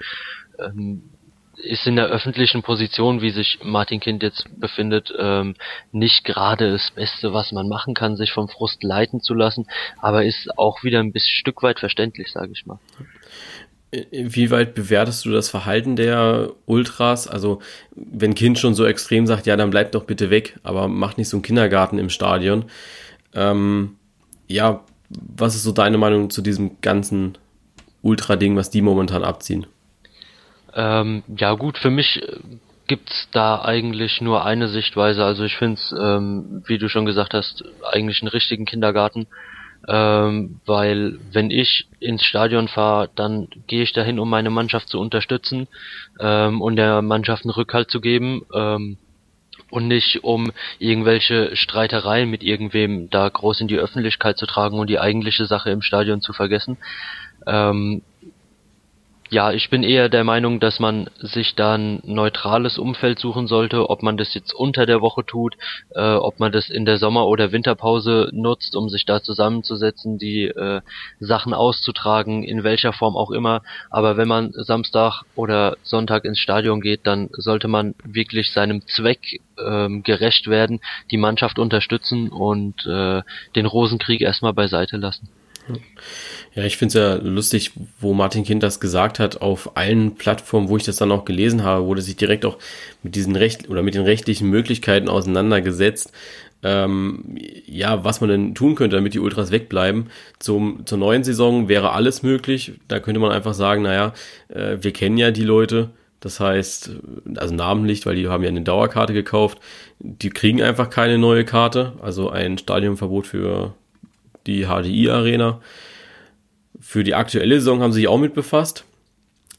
Ähm, ist in der öffentlichen Position, wie sich Martin Kind jetzt befindet, ähm, nicht gerade das Beste, was man machen kann, sich vom Frust leiten zu lassen, aber ist auch wieder ein bisschen Stück weit verständlich, sage ich mal. Wie weit bewertest du das Verhalten der Ultras? Also, wenn Kind schon so extrem sagt, ja, dann bleibt doch bitte weg, aber macht nicht so einen Kindergarten im Stadion. Ähm, ja, was ist so deine Meinung zu diesem ganzen Ultra-Ding, was die momentan abziehen? Ähm, ja, gut, für mich äh, gibt's da eigentlich nur eine Sichtweise. Also ich finde es, ähm, wie du schon gesagt hast, eigentlich einen richtigen Kindergarten ähm, weil wenn ich ins Stadion fahre, dann gehe ich dahin, um meine Mannschaft zu unterstützen ähm, und der Mannschaft einen Rückhalt zu geben ähm, und nicht um irgendwelche Streitereien mit irgendwem da groß in die Öffentlichkeit zu tragen und die eigentliche Sache im Stadion zu vergessen. Ähm, ja, ich bin eher der Meinung, dass man sich da ein neutrales Umfeld suchen sollte, ob man das jetzt unter der Woche tut, äh, ob man das in der Sommer- oder Winterpause nutzt, um sich da zusammenzusetzen, die äh, Sachen auszutragen, in welcher Form auch immer. Aber wenn man Samstag oder Sonntag ins Stadion geht, dann sollte man wirklich seinem Zweck ähm, gerecht werden, die Mannschaft unterstützen und äh, den Rosenkrieg erstmal beiseite lassen. Ja, ich finde es ja lustig, wo Martin Kind das gesagt hat, auf allen Plattformen, wo ich das dann auch gelesen habe, wurde sich direkt auch mit diesen Recht oder mit den rechtlichen Möglichkeiten auseinandergesetzt, ähm, ja, was man denn tun könnte, damit die Ultras wegbleiben. Zum, zur neuen Saison wäre alles möglich. Da könnte man einfach sagen, naja, äh, wir kennen ja die Leute, Das heißt, also namentlich, weil die haben ja eine Dauerkarte gekauft, die kriegen einfach keine neue Karte, also ein Stadionverbot für die HDI-Arena. Für die aktuelle Saison haben sie sich auch mit befasst.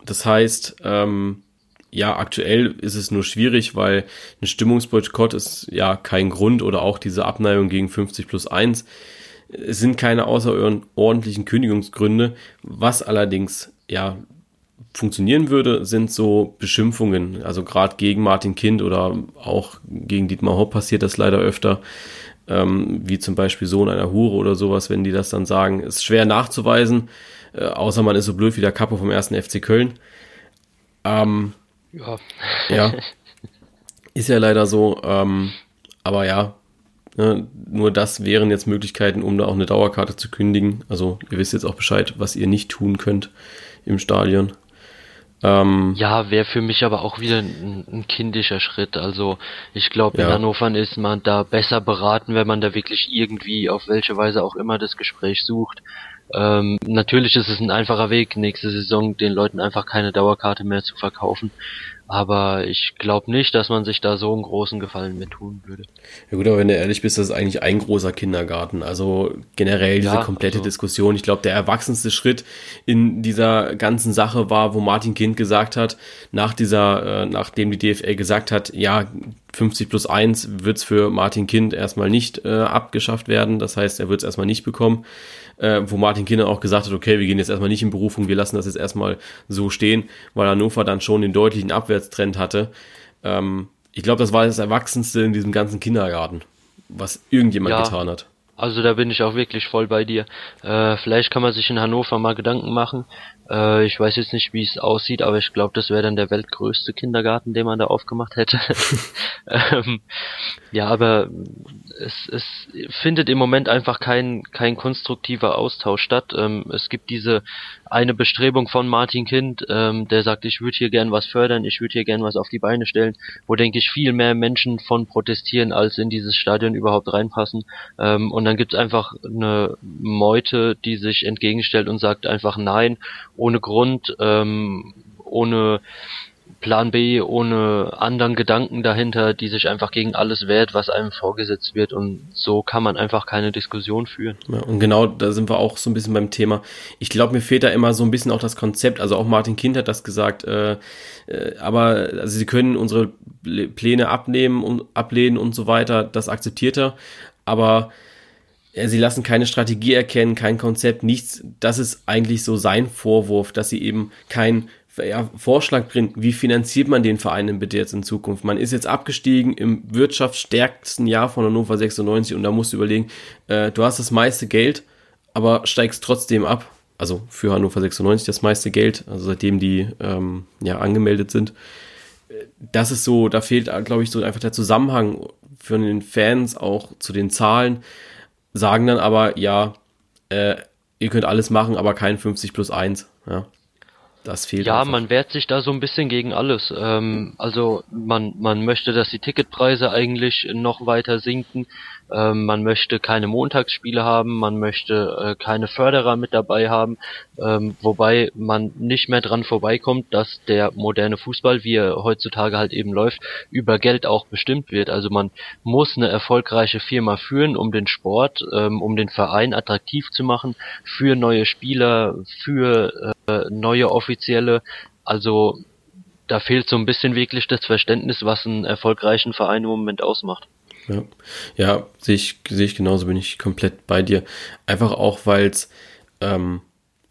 Das heißt, ähm, ja, aktuell ist es nur schwierig, weil ein Stimmungsboykott ist ja kein Grund oder auch diese Abneigung gegen 50 plus 1. Es sind keine außerordentlichen Kündigungsgründe. Was allerdings ja funktionieren würde, sind so Beschimpfungen. Also gerade gegen Martin Kind oder auch gegen Dietmar Hopp passiert das leider öfter. Ähm, wie zum Beispiel Sohn einer Hure oder sowas, wenn die das dann sagen. Ist schwer nachzuweisen, äh, außer man ist so blöd wie der Kapo vom ersten FC Köln. Ähm, ja. ja. *laughs* Ist ja leider so. Ähm, aber ja, ne, nur das wären jetzt Möglichkeiten, um da auch eine Dauerkarte zu kündigen. Also ihr wisst jetzt auch Bescheid, was ihr nicht tun könnt im Stadion. Ähm, ja, wäre für mich aber auch wieder ein, ein kindischer Schritt. Also ich glaube, in ja. Hannover ist man da besser beraten, wenn man da wirklich irgendwie auf welche Weise auch immer das Gespräch sucht. Ähm, natürlich ist es ein einfacher Weg, nächste Saison den Leuten einfach keine Dauerkarte mehr zu verkaufen. Aber ich glaube nicht, dass man sich da so einen großen Gefallen mit tun würde. Ja gut, aber wenn du ehrlich bist, das ist eigentlich ein großer Kindergarten. Also generell diese ja, komplette also. Diskussion. Ich glaube, der erwachsenste Schritt in dieser ganzen Sache war, wo Martin Kind gesagt hat, nach dieser, äh, nachdem die DFL gesagt hat, ja, 50 plus 1 wird's für Martin Kind erstmal nicht äh, abgeschafft werden. Das heißt, er wird's erstmal nicht bekommen äh, wo Martin Kinder auch gesagt hat, okay, wir gehen jetzt erstmal nicht in Berufung, wir lassen das jetzt erstmal so stehen, weil Hannover dann schon den deutlichen Abwärtstrend hatte. Ähm, ich glaube, das war das Erwachsenste in diesem ganzen Kindergarten, was irgendjemand ja. getan hat. Also da bin ich auch wirklich voll bei dir. Äh, vielleicht kann man sich in Hannover mal Gedanken machen. Äh, ich weiß jetzt nicht, wie es aussieht, aber ich glaube, das wäre dann der weltgrößte Kindergarten, den man da aufgemacht hätte. *laughs* ähm, ja, aber es, es findet im Moment einfach kein, kein konstruktiver Austausch statt. Ähm, es gibt diese eine Bestrebung von Martin Kind, ähm, der sagt, ich würde hier gern was fördern, ich würde hier gern was auf die Beine stellen, wo denke ich viel mehr Menschen von protestieren, als in dieses Stadion überhaupt reinpassen. Ähm, und dann gibt es einfach eine Meute, die sich entgegenstellt und sagt einfach nein, ohne Grund, ähm, ohne Plan B, ohne anderen Gedanken dahinter, die sich einfach gegen alles wehrt, was einem vorgesetzt wird. Und so kann man einfach keine Diskussion führen. Ja, und genau da sind wir auch so ein bisschen beim Thema. Ich glaube, mir fehlt da immer so ein bisschen auch das Konzept. Also auch Martin Kind hat das gesagt. Äh, äh, aber also sie können unsere Pläne abnehmen und ablehnen und so weiter. Das akzeptiert er. Aber sie lassen keine Strategie erkennen, kein Konzept, nichts. Das ist eigentlich so sein Vorwurf, dass sie eben kein ja, Vorschlag bringen, wie finanziert man den Verein denn bitte jetzt in Zukunft? Man ist jetzt abgestiegen im wirtschaftsstärksten Jahr von Hannover 96 und da musst du überlegen, äh, du hast das meiste Geld, aber steigst trotzdem ab. Also für Hannover 96 das meiste Geld, also seitdem die ähm, ja angemeldet sind. Das ist so, da fehlt, glaube ich, so einfach der Zusammenhang für den Fans auch zu den Zahlen. Sagen dann aber, ja, äh, ihr könnt alles machen, aber kein 50 plus 1. Ja. Das fehlt. Ja, einfach. man wehrt sich da so ein bisschen gegen alles. Ähm, also man, man möchte, dass die Ticketpreise eigentlich noch weiter sinken. Ähm, man möchte keine Montagsspiele haben, man möchte äh, keine Förderer mit dabei haben, ähm, wobei man nicht mehr dran vorbeikommt, dass der moderne Fußball, wie er heutzutage halt eben läuft, über Geld auch bestimmt wird. Also man muss eine erfolgreiche Firma führen, um den Sport, ähm, um den Verein attraktiv zu machen, für neue Spieler, für äh, neue Offizielle. Also da fehlt so ein bisschen wirklich das Verständnis, was einen erfolgreichen Verein im Moment ausmacht. Ja, ja sehe ich, sehe ich genauso, bin ich komplett bei dir. Einfach auch, weil es, ähm,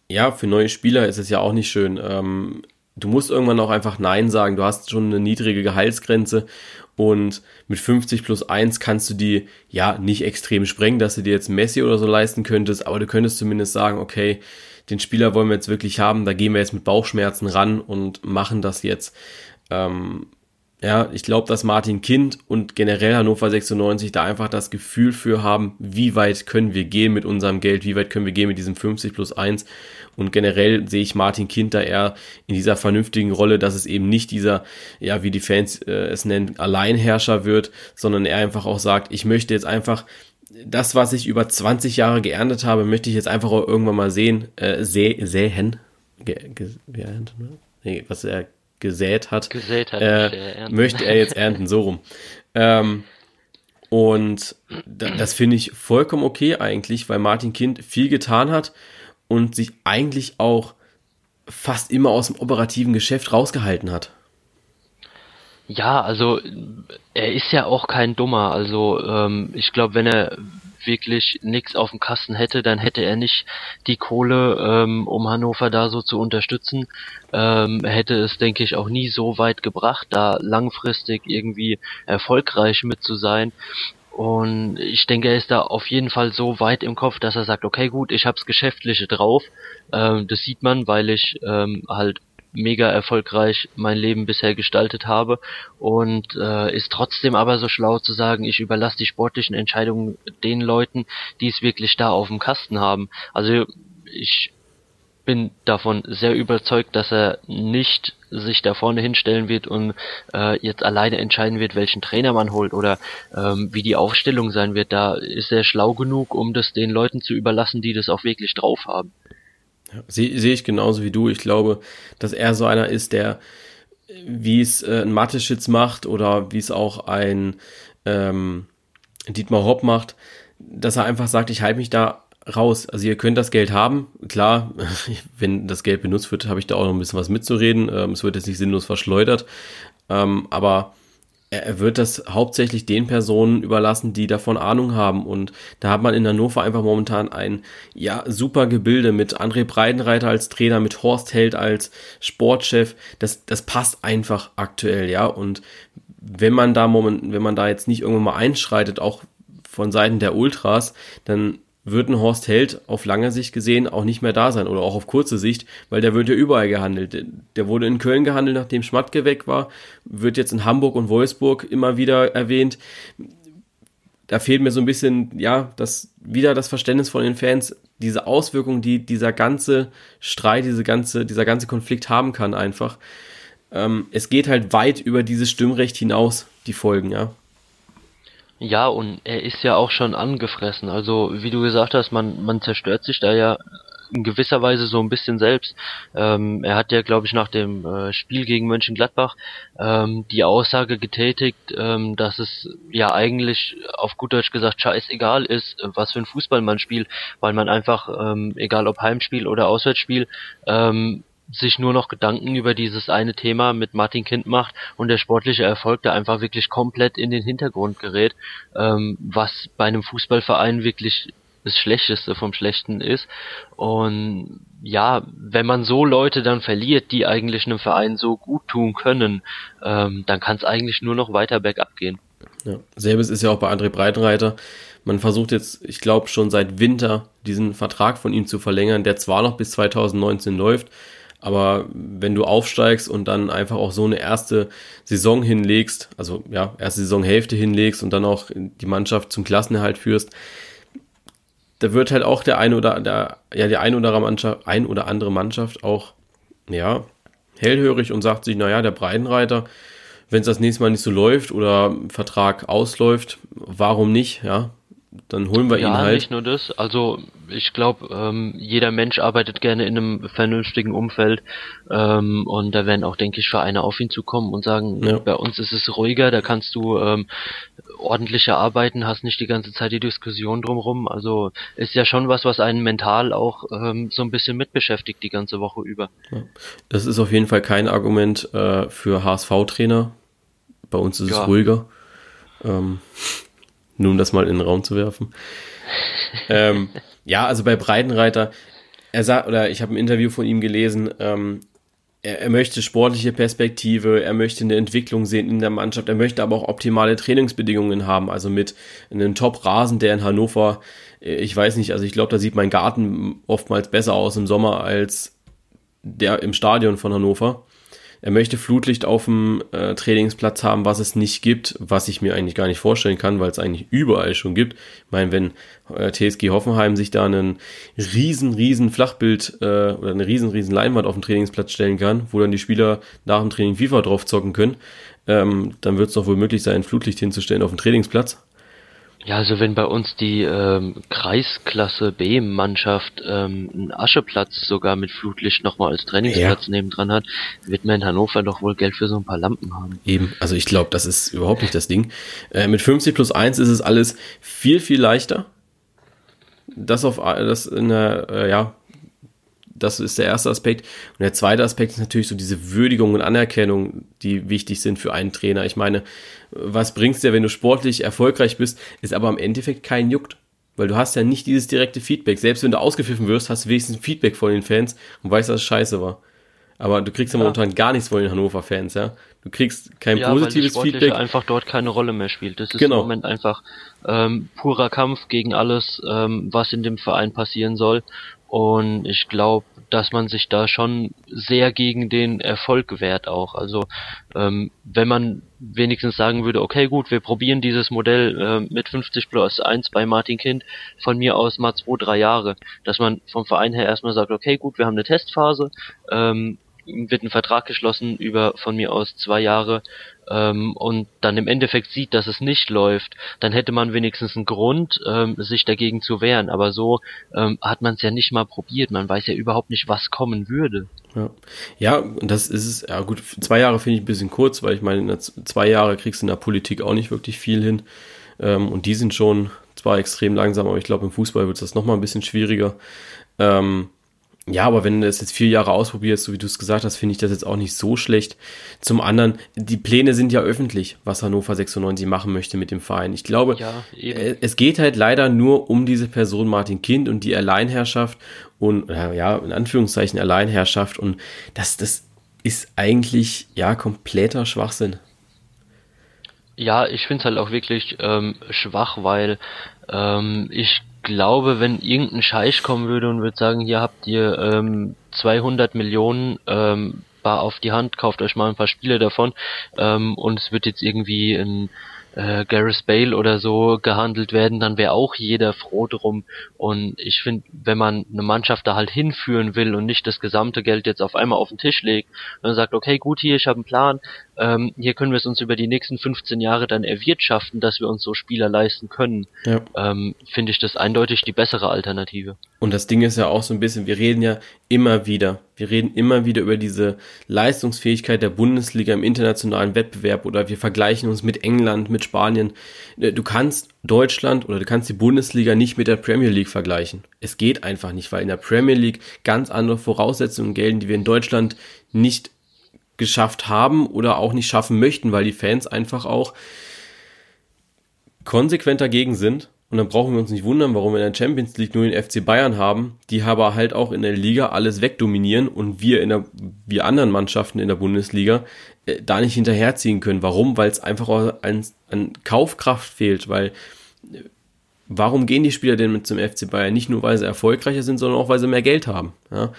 ja, für neue Spieler ist es ja auch nicht schön. Ähm, du musst irgendwann auch einfach Nein sagen. Du hast schon eine niedrige Gehaltsgrenze und mit 50 plus 1 kannst du die ja nicht extrem sprengen, dass du dir jetzt Messi oder so leisten könntest, aber du könntest zumindest sagen, okay, den Spieler wollen wir jetzt wirklich haben, da gehen wir jetzt mit Bauchschmerzen ran und machen das jetzt. Ähm, ja, ich glaube, dass Martin Kind und generell Hannover 96 da einfach das Gefühl für haben, wie weit können wir gehen mit unserem Geld, wie weit können wir gehen mit diesem 50 plus 1. Und generell sehe ich Martin Kind da eher in dieser vernünftigen Rolle, dass es eben nicht dieser, ja, wie die Fans äh, es nennen, Alleinherrscher wird, sondern er einfach auch sagt, ich möchte jetzt einfach das, was ich über 20 Jahre geerntet habe, möchte ich jetzt einfach auch irgendwann mal sehen, äh, seh, säen. Ge, ge, ne? nee, was er gesät hat, Gesät hat, äh, möchte er jetzt ernten, so rum. Ähm, und da, das finde ich vollkommen okay eigentlich, weil Martin Kind viel getan hat und sich eigentlich auch fast immer aus dem operativen Geschäft rausgehalten hat. Ja, also er ist ja auch kein Dummer. Also ähm, ich glaube, wenn er wirklich nichts auf dem Kasten hätte, dann hätte er nicht die Kohle, ähm, um Hannover da so zu unterstützen. Ähm, hätte es, denke ich, auch nie so weit gebracht, da langfristig irgendwie erfolgreich mit zu sein. Und ich denke, er ist da auf jeden Fall so weit im Kopf, dass er sagt, okay, gut, ich hab's Geschäftliche drauf. Ähm, das sieht man, weil ich ähm, halt mega erfolgreich mein Leben bisher gestaltet habe und äh, ist trotzdem aber so schlau zu sagen, ich überlasse die sportlichen Entscheidungen den Leuten, die es wirklich da auf dem Kasten haben. Also ich bin davon sehr überzeugt, dass er nicht sich da vorne hinstellen wird und äh, jetzt alleine entscheiden wird, welchen Trainer man holt oder ähm, wie die Aufstellung sein wird. Da ist er schlau genug, um das den Leuten zu überlassen, die das auch wirklich drauf haben. Ja, Sehe seh ich genauso wie du. Ich glaube, dass er so einer ist, der, wie es äh, ein Mathe-Schitz macht oder wie es auch ein ähm, Dietmar Hopp macht, dass er einfach sagt, ich halte mich da raus. Also ihr könnt das Geld haben. Klar, *laughs* wenn das Geld benutzt wird, habe ich da auch noch ein bisschen was mitzureden. Ähm, es wird jetzt nicht sinnlos verschleudert. Ähm, aber er wird das hauptsächlich den Personen überlassen, die davon Ahnung haben. Und da hat man in Hannover einfach momentan ein ja super Gebilde mit André Breidenreiter als Trainer, mit Horst Held als Sportchef. Das, das passt einfach aktuell, ja. Und wenn man da moment, wenn man da jetzt nicht irgendwann mal einschreitet, auch von Seiten der Ultras, dann wird ein Horst Held auf lange Sicht gesehen auch nicht mehr da sein oder auch auf kurze Sicht, weil der wird ja überall gehandelt. Der wurde in Köln gehandelt, nachdem Schmatke weg war, wird jetzt in Hamburg und Wolfsburg immer wieder erwähnt. Da fehlt mir so ein bisschen, ja, das, wieder das Verständnis von den Fans, diese Auswirkungen, die dieser ganze Streit, diese ganze, dieser ganze Konflikt haben kann einfach. Ähm, es geht halt weit über dieses Stimmrecht hinaus, die Folgen, ja. Ja, und er ist ja auch schon angefressen. Also, wie du gesagt hast, man, man zerstört sich da ja in gewisser Weise so ein bisschen selbst. Ähm, er hat ja, glaube ich, nach dem äh, Spiel gegen Mönchengladbach ähm, die Aussage getätigt, ähm, dass es ja eigentlich auf gut Deutsch gesagt scheißegal ist, was für ein Fußball man spielt, weil man einfach, ähm, egal ob Heimspiel oder Auswärtsspiel, ähm, sich nur noch Gedanken über dieses eine Thema mit Martin Kind macht und der sportliche Erfolg da einfach wirklich komplett in den Hintergrund gerät, ähm, was bei einem Fußballverein wirklich das Schlechteste vom Schlechten ist. Und ja, wenn man so Leute dann verliert, die eigentlich einem Verein so gut tun können, ähm, dann kann es eigentlich nur noch weiter bergab gehen. Ja. Selbes ist ja auch bei André Breitenreiter. Man versucht jetzt, ich glaube, schon seit Winter diesen Vertrag von ihm zu verlängern, der zwar noch bis 2019 läuft, aber wenn du aufsteigst und dann einfach auch so eine erste Saison hinlegst, also ja, erste Saisonhälfte hinlegst und dann auch die Mannschaft zum Klassenerhalt führst, da wird halt auch der eine oder der, ja, die ein oder, Mannschaft, ein oder andere Mannschaft auch, ja, hellhörig und sagt sich, naja, der Breitenreiter, wenn es das nächste Mal nicht so läuft oder Vertrag ausläuft, warum nicht, ja? Dann holen wir ja, ihn halt. nicht nur das. Also ich glaube, ähm, jeder Mensch arbeitet gerne in einem vernünftigen Umfeld ähm, und da werden auch, denke ich, Vereine auf ihn zukommen und sagen, ja. bei uns ist es ruhiger, da kannst du ähm, ordentlicher arbeiten, hast nicht die ganze Zeit die Diskussion drumherum. Also ist ja schon was, was einen mental auch ähm, so ein bisschen mit beschäftigt die ganze Woche über. Ja. Das ist auf jeden Fall kein Argument äh, für HSV-Trainer. Bei uns ist ja. es ruhiger. Ähm, nur um das mal in den Raum zu werfen. ähm, ja, also bei Breitenreiter, er sagt, oder ich habe ein Interview von ihm gelesen, ähm, er, er, möchte sportliche Perspektive, er möchte eine Entwicklung sehen in der Mannschaft, er möchte aber auch optimale Trainingsbedingungen haben, also mit einem Top-Rasen, der in Hannover, äh, ich weiß nicht, also ich glaube, da sieht mein Garten oftmals besser aus im Sommer als der im Stadion von Hannover. Er möchte Flutlicht auf dem äh, Trainingsplatz haben, was es nicht gibt, was ich mir eigentlich gar nicht vorstellen kann, weil es eigentlich überall schon gibt. Ich meine, wenn äh, TSG Hoffenheim sich da einen riesen, riesen Flachbild äh, oder eine riesen, riesen Leinwand auf dem Trainingsplatz stellen kann, wo dann die Spieler nach dem Training FIFA drauf zocken können, ähm, dann wird es doch wohl möglich sein, Flutlicht hinzustellen auf dem Trainingsplatz. Ja, also wenn bei uns die ähm, Kreisklasse B-Mannschaft ähm, einen Ascheplatz sogar mit Flutlicht nochmal als Trainingsplatz ja. nebendran hat, wird man in Hannover doch wohl Geld für so ein paar Lampen haben. Eben, also ich glaube, das ist überhaupt nicht das Ding. Äh, mit 50 plus 1 ist es alles viel, viel leichter. Das auf das in der, äh, ja, das ist der erste Aspekt. Und der zweite Aspekt ist natürlich so diese Würdigung und Anerkennung, die wichtig sind für einen Trainer. Ich meine, was bringt's dir, wenn du sportlich erfolgreich bist, ist aber im Endeffekt kein Juckt. Weil du hast ja nicht dieses direkte Feedback. Selbst wenn du ausgepfiffen wirst, hast du wenigstens Feedback von den Fans und weißt, dass es scheiße war. Aber du kriegst ja, ja. momentan gar nichts von den Hannover-Fans, ja. Du kriegst kein ja, positives weil Feedback. einfach dort keine Rolle mehr spielt. Das ist genau. im Moment einfach ähm, purer Kampf gegen alles, ähm, was in dem Verein passieren soll. Und ich glaube, dass man sich da schon sehr gegen den Erfolg wehrt auch. Also ähm, wenn man wenigstens sagen würde, okay gut, wir probieren dieses Modell äh, mit 50 plus 1 bei Martin Kind von mir aus mal zwei, drei Jahre, dass man vom Verein her erstmal sagt, okay gut, wir haben eine Testphase, ähm, wird ein Vertrag geschlossen über von mir aus zwei Jahre ähm, und dann im Endeffekt sieht, dass es nicht läuft, dann hätte man wenigstens einen Grund, ähm, sich dagegen zu wehren. Aber so ähm, hat man es ja nicht mal probiert. Man weiß ja überhaupt nicht, was kommen würde. Ja, ja das ist es. Ja gut, zwei Jahre finde ich ein bisschen kurz, weil ich meine, zwei Jahre kriegst du in der Politik auch nicht wirklich viel hin. Ähm, und die sind schon zwar extrem langsam, aber ich glaube, im Fußball wird das nochmal ein bisschen schwieriger. Ähm, ja, aber wenn du das jetzt vier Jahre ausprobierst, so wie du es gesagt hast, finde ich das jetzt auch nicht so schlecht. Zum anderen, die Pläne sind ja öffentlich, was Hannover 96 machen möchte mit dem Verein. Ich glaube, ja, äh, es geht halt leider nur um diese Person Martin Kind und die Alleinherrschaft und, ja, in Anführungszeichen Alleinherrschaft und das, das ist eigentlich, ja, kompletter Schwachsinn. Ja, ich finde es halt auch wirklich ähm, schwach, weil ähm, ich glaube, wenn irgendein Scheich kommen würde und würde sagen, hier habt ihr ähm, 200 Millionen ähm, bar auf die Hand, kauft euch mal ein paar Spiele davon ähm, und es wird jetzt irgendwie ein äh, Gareth Bale oder so gehandelt werden, dann wäre auch jeder froh drum. Und ich finde, wenn man eine Mannschaft da halt hinführen will und nicht das gesamte Geld jetzt auf einmal auf den Tisch legt, dann sagt, okay, gut, hier, ich habe einen Plan, ähm, hier können wir es uns über die nächsten 15 Jahre dann erwirtschaften, dass wir uns so Spieler leisten können, ja. ähm, finde ich das eindeutig die bessere Alternative. Und das Ding ist ja auch so ein bisschen, wir reden ja immer wieder, wir reden immer wieder über diese Leistungsfähigkeit der Bundesliga im internationalen Wettbewerb oder wir vergleichen uns mit England, mit Spanien. Äh, du kannst Deutschland oder du kannst die Bundesliga nicht mit der Premier League vergleichen. Es geht einfach nicht, weil in der Premier League ganz andere Voraussetzungen gelten, die wir in Deutschland nicht geschafft haben oder auch nicht schaffen möchten, weil die Fans einfach auch konsequent dagegen sind. Und dann brauchen wir uns nicht wundern, warum wir in der Champions League nur den FC Bayern haben, die aber halt auch in der Liga alles wegdominieren und wir in der, wir anderen Mannschaften in der Bundesliga äh, da nicht hinterherziehen können. Warum? Weil es einfach an, an Kaufkraft fehlt, weil äh, warum gehen die Spieler denn mit zum FC Bayern? Nicht nur, weil sie erfolgreicher sind, sondern auch, weil sie mehr Geld haben. Ja?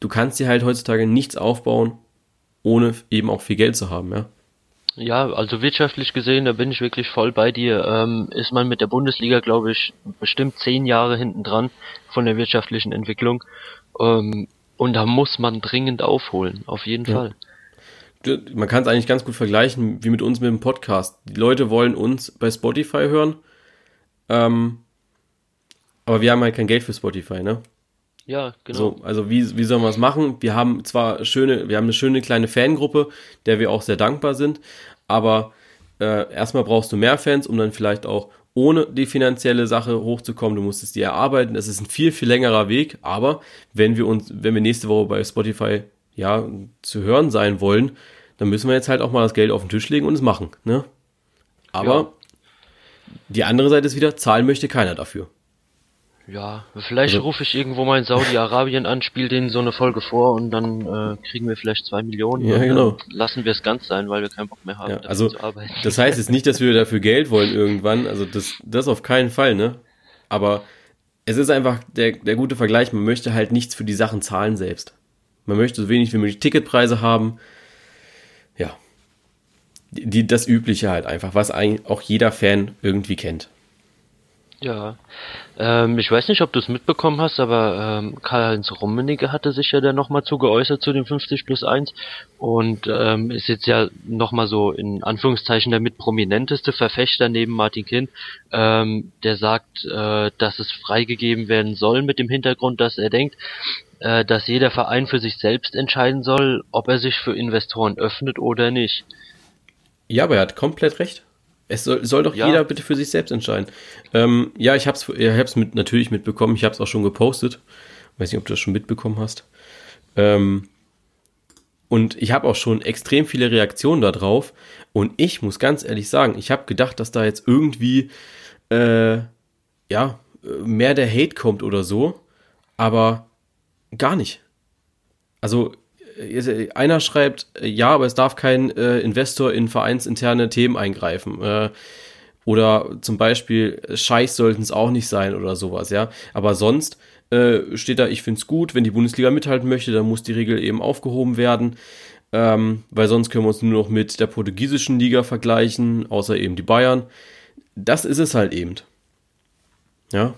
Du kannst dir halt heutzutage nichts aufbauen, ohne eben auch viel Geld zu haben, ja. Ja, also wirtschaftlich gesehen, da bin ich wirklich voll bei dir. Ähm, ist man mit der Bundesliga, glaube ich, bestimmt zehn Jahre hinten dran von der wirtschaftlichen Entwicklung. Ähm, und da muss man dringend aufholen, auf jeden ja. Fall. Man kann es eigentlich ganz gut vergleichen wie mit uns mit dem Podcast. Die Leute wollen uns bei Spotify hören, ähm, aber wir haben halt kein Geld für Spotify, ne? Ja, genau. So, also wie, wie sollen wir es machen? Wir haben zwar schöne, wir haben eine schöne kleine Fangruppe, der wir auch sehr dankbar sind, aber äh, erstmal brauchst du mehr Fans, um dann vielleicht auch ohne die finanzielle Sache hochzukommen. Du musst es dir erarbeiten. Es ist ein viel, viel längerer Weg, aber wenn wir uns, wenn wir nächste Woche bei Spotify ja zu hören sein wollen, dann müssen wir jetzt halt auch mal das Geld auf den Tisch legen und es machen. Ne? Aber ja. die andere Seite ist wieder, zahlen möchte keiner dafür. Ja, vielleicht also, rufe ich irgendwo mal in Saudi-Arabien an, spiele denen so eine Folge vor und dann äh, kriegen wir vielleicht zwei Millionen. Ja, genau. Lassen wir es ganz sein, weil wir keinen Bock mehr haben, ja, also, zu arbeiten. Das heißt jetzt nicht, dass wir dafür Geld wollen irgendwann, also das, das auf keinen Fall, ne? Aber es ist einfach der, der gute Vergleich, man möchte halt nichts für die Sachen zahlen selbst. Man möchte so wenig wie möglich Ticketpreise haben. Ja. Die, das Übliche halt einfach, was eigentlich auch jeder Fan irgendwie kennt. Ja, ähm, ich weiß nicht, ob du es mitbekommen hast, aber ähm, Karl-Heinz Rummenigge hatte sich ja dann nochmal zu geäußert zu dem 50 plus 1 und ähm, ist jetzt ja nochmal so in Anführungszeichen der mitprominenteste Verfechter neben Martin Kind, ähm, der sagt, äh, dass es freigegeben werden soll mit dem Hintergrund, dass er denkt, äh, dass jeder Verein für sich selbst entscheiden soll, ob er sich für Investoren öffnet oder nicht. Ja, aber er hat komplett recht. Es soll, soll doch ja. jeder bitte für sich selbst entscheiden. Ähm, ja, ich hab's, ich hab's mit, natürlich mitbekommen. Ich hab's auch schon gepostet. Weiß nicht, ob du das schon mitbekommen hast. Ähm, und ich habe auch schon extrem viele Reaktionen darauf. Und ich muss ganz ehrlich sagen, ich habe gedacht, dass da jetzt irgendwie äh, ja mehr der Hate kommt oder so, aber gar nicht. Also einer schreibt, äh, ja, aber es darf kein äh, Investor in vereinsinterne Themen eingreifen. Äh, oder zum Beispiel Scheiß sollten es auch nicht sein oder sowas, ja. Aber sonst äh, steht da, ich finde es gut, wenn die Bundesliga mithalten möchte, dann muss die Regel eben aufgehoben werden. Ähm, weil sonst können wir uns nur noch mit der portugiesischen Liga vergleichen, außer eben die Bayern. Das ist es halt eben. Ja.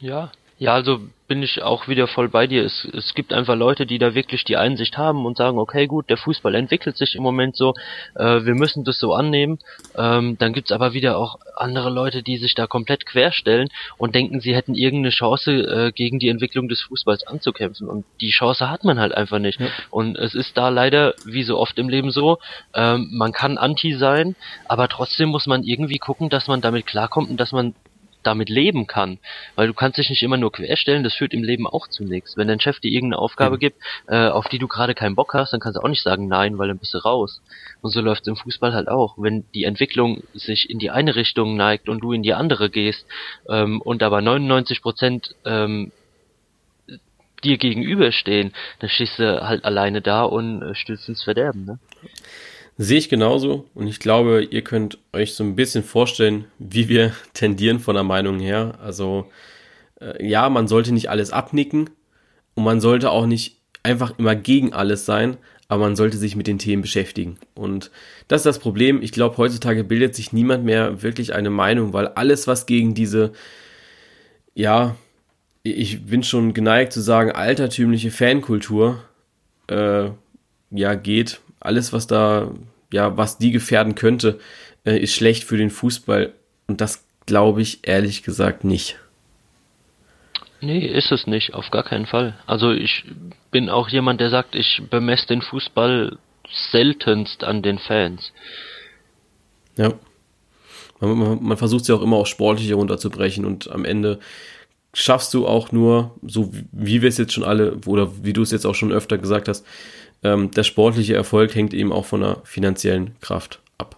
Ja, ja, also bin ich auch wieder voll bei dir. Es, es gibt einfach Leute, die da wirklich die Einsicht haben und sagen, okay, gut, der Fußball entwickelt sich im Moment so, äh, wir müssen das so annehmen. Ähm, dann gibt's aber wieder auch andere Leute, die sich da komplett querstellen und denken, sie hätten irgendeine Chance, äh, gegen die Entwicklung des Fußballs anzukämpfen. Und die Chance hat man halt einfach nicht. Ja. Und es ist da leider, wie so oft im Leben so, ähm, man kann anti sein, aber trotzdem muss man irgendwie gucken, dass man damit klarkommt und dass man damit leben kann. Weil du kannst dich nicht immer nur querstellen, das führt im Leben auch zu nichts. Wenn dein Chef dir irgendeine Aufgabe mhm. gibt, äh, auf die du gerade keinen Bock hast, dann kannst du auch nicht sagen nein, weil dann bist du raus. Und so läuft es im Fußball halt auch. Wenn die Entwicklung sich in die eine Richtung neigt und du in die andere gehst ähm, und aber 99 Prozent ähm, dir gegenüberstehen, dann stehst du halt alleine da und äh, stürzt ins Verderben. Ne? Sehe ich genauso und ich glaube, ihr könnt euch so ein bisschen vorstellen, wie wir *laughs* tendieren von der Meinung her. Also äh, ja, man sollte nicht alles abnicken und man sollte auch nicht einfach immer gegen alles sein, aber man sollte sich mit den Themen beschäftigen. Und das ist das Problem. Ich glaube, heutzutage bildet sich niemand mehr wirklich eine Meinung, weil alles, was gegen diese, ja, ich bin schon geneigt zu sagen, altertümliche Fankultur, äh, ja, geht, alles, was da, ja, was die gefährden könnte, äh, ist schlecht für den Fußball. Und das glaube ich ehrlich gesagt nicht. Nee, ist es nicht, auf gar keinen Fall. Also ich bin auch jemand, der sagt, ich bemesse den Fußball seltenst an den Fans. Ja. Man, man, man versucht sie auch immer auch sportlich runterzubrechen und am Ende schaffst du auch nur, so wie wir es jetzt schon alle, oder wie du es jetzt auch schon öfter gesagt hast, ähm, der sportliche Erfolg hängt eben auch von der finanziellen Kraft ab.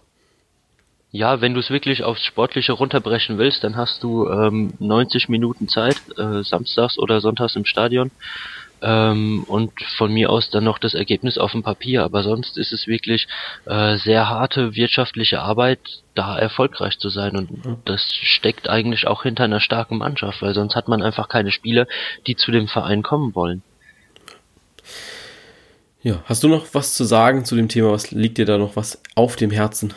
Ja, wenn du es wirklich aufs Sportliche runterbrechen willst, dann hast du ähm, 90 Minuten Zeit, äh, samstags oder sonntags im Stadion. Ähm, und von mir aus dann noch das Ergebnis auf dem Papier. Aber sonst ist es wirklich äh, sehr harte wirtschaftliche Arbeit, da erfolgreich zu sein. Und mhm. das steckt eigentlich auch hinter einer starken Mannschaft, weil sonst hat man einfach keine Spieler, die zu dem Verein kommen wollen. Ja, hast du noch was zu sagen zu dem Thema? Was liegt dir da noch was auf dem Herzen?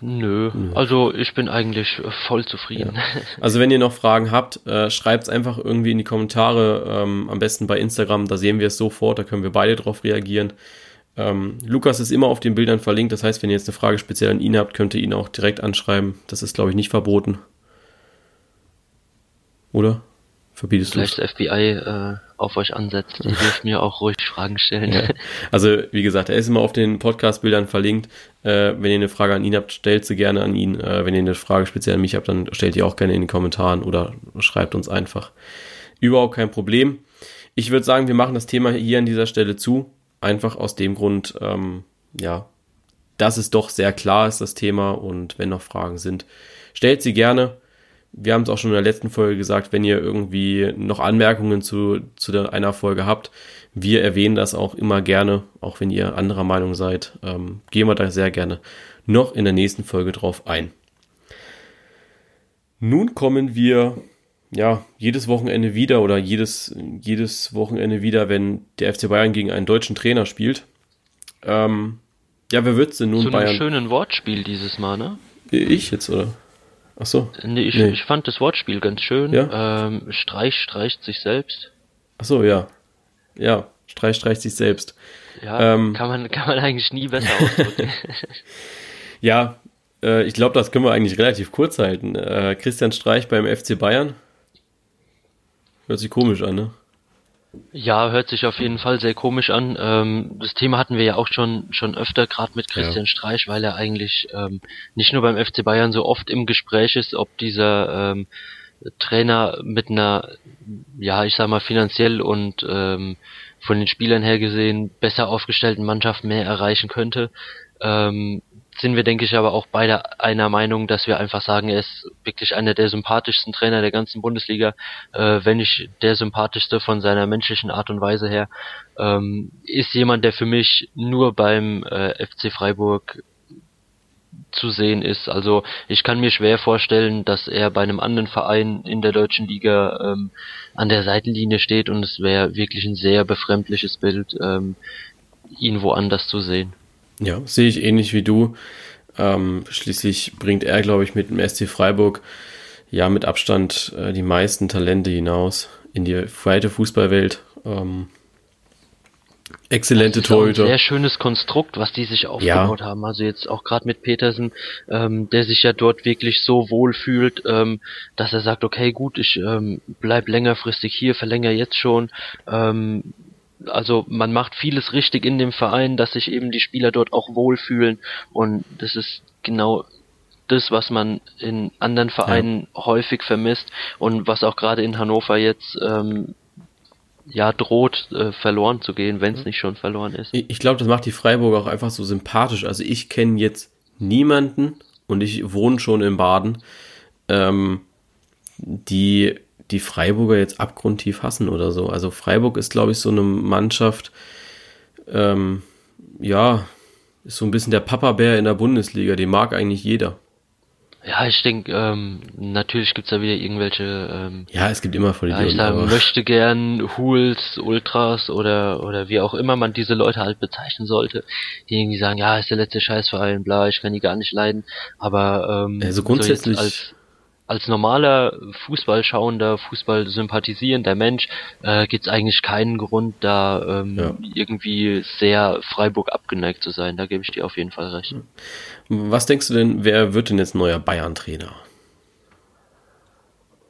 Nö, Nö. also ich bin eigentlich voll zufrieden. Ja. *laughs* Also wenn ihr noch Fragen habt, äh, schreibt es einfach irgendwie in die Kommentare, ähm, am besten bei Instagram, da sehen wir es sofort, da können wir beide drauf reagieren. Ähm, Lukas ist immer auf den Bildern verlinkt, das heißt, wenn ihr jetzt eine Frage speziell an ihn habt, könnt ihr ihn auch direkt anschreiben. Das ist, glaube ich, nicht verboten. Oder? Verbietest Vielleicht das FBI äh, auf euch ansetzt. Ihr *laughs* dürft mir auch ruhig Fragen stellen. Ja. Also, wie gesagt, er ist immer auf den Podcast-Bildern verlinkt. Äh, wenn ihr eine Frage an ihn habt, stellt sie gerne an ihn. Äh, wenn ihr eine Frage speziell an mich habt, dann stellt ihr auch gerne in den Kommentaren oder schreibt uns einfach. Überhaupt kein Problem. Ich würde sagen, wir machen das Thema hier an dieser Stelle zu. Einfach aus dem Grund, ähm, ja, dass es doch sehr klar ist, das Thema. Und wenn noch Fragen sind, stellt sie gerne wir haben es auch schon in der letzten Folge gesagt, wenn ihr irgendwie noch Anmerkungen zu, zu der, einer Folge habt, wir erwähnen das auch immer gerne, auch wenn ihr anderer Meinung seid, ähm, gehen wir da sehr gerne noch in der nächsten Folge drauf ein. Nun kommen wir ja jedes Wochenende wieder oder jedes, jedes Wochenende wieder, wenn der FC Bayern gegen einen deutschen Trainer spielt. Ähm, ja, wer wird's denn nun? Zu einem Bayern? schönen Wortspiel dieses Mal, ne? Ich jetzt, oder? Ach so. Nee, ich, Nee. ich fand das Wortspiel ganz schön. Ja? Ähm, Streich streicht sich selbst. Ach so, ja. Ja, Streich streicht sich selbst. Ja, Ähm. kann man kann man eigentlich nie besser ausdrücken. *laughs* Ja, äh, ich glaube, das können wir eigentlich relativ kurz halten. Äh, Christian Streich beim FC Bayern. Hört sich komisch an, ne? Ja, hört sich auf jeden Fall sehr komisch an. Ähm, das Thema hatten wir ja auch schon schon öfter, gerade mit Christian Streich, weil er eigentlich ähm, nicht nur beim FC Bayern so oft im Gespräch ist, ob dieser ähm, Trainer mit einer, ja, ich sag mal, finanziell und ähm, von den Spielern her gesehen besser aufgestellten Mannschaft mehr erreichen könnte. Ähm, sind wir, denke ich, aber auch beide einer Meinung, dass wir einfach sagen, er ist wirklich einer der sympathischsten Trainer der ganzen Bundesliga, äh, wenn nicht der sympathischste von seiner menschlichen Art und Weise her. Ähm, ist jemand, der für mich nur beim äh, FC Freiburg zu sehen ist. Also ich kann mir schwer vorstellen, dass er bei einem anderen Verein in der deutschen Liga ähm, an der Seitenlinie steht und es wäre wirklich ein sehr befremdliches Bild, ähm, ihn woanders zu sehen. Ja, sehe ich ähnlich wie du. Ähm, schließlich bringt er, glaube ich, mit dem SC Freiburg ja mit Abstand äh, die meisten Talente hinaus in die weite Fußballwelt. Ähm, exzellente ein Torhüter. sehr schönes Konstrukt, was die sich aufgebaut haben. Also jetzt auch gerade mit Petersen, ähm, der sich ja dort wirklich so wohl fühlt, ähm, dass er sagt, okay, gut, ich ähm, bleib längerfristig hier, verlängere jetzt schon. Ähm, also man macht vieles richtig in dem Verein, dass sich eben die Spieler dort auch wohlfühlen und das ist genau das, was man in anderen Vereinen häufig vermisst und was auch gerade in Hannover jetzt ähm, ja droht äh, verloren zu gehen, wenn es nicht schon verloren ist. Ich ich glaube, das macht die Freiburger auch einfach so sympathisch. Also ich kenne jetzt niemanden und ich wohne schon in Baden, ähm, die die Freiburger jetzt abgrundtief hassen oder so. Also Freiburg ist, glaube ich, so eine Mannschaft, ähm, ja, ist so ein bisschen der Papa-Bär in der Bundesliga. Den mag eigentlich jeder. Ja, ich denke, ähm, natürlich gibt's da wieder irgendwelche, ähm, Ja, es gibt immer voll ja, ich sag, möchte gern Hools, Ultras oder oder wie auch immer man diese Leute halt bezeichnen sollte, die irgendwie sagen, ja, ist der letzte Scheißverein, bla, ich kann die gar nicht leiden. Aber ähm, Also so grundsätzlich- jetzt als als normaler Fußballschauender, Fußballsympathisierender Mensch äh, gibt's eigentlich keinen Grund, da ähm, Ja. irgendwie sehr Freiburg abgeneigt zu sein. Da gebe ich dir auf jeden Fall recht. Was denkst du denn, wer wird denn jetzt neuer Bayern-Trainer?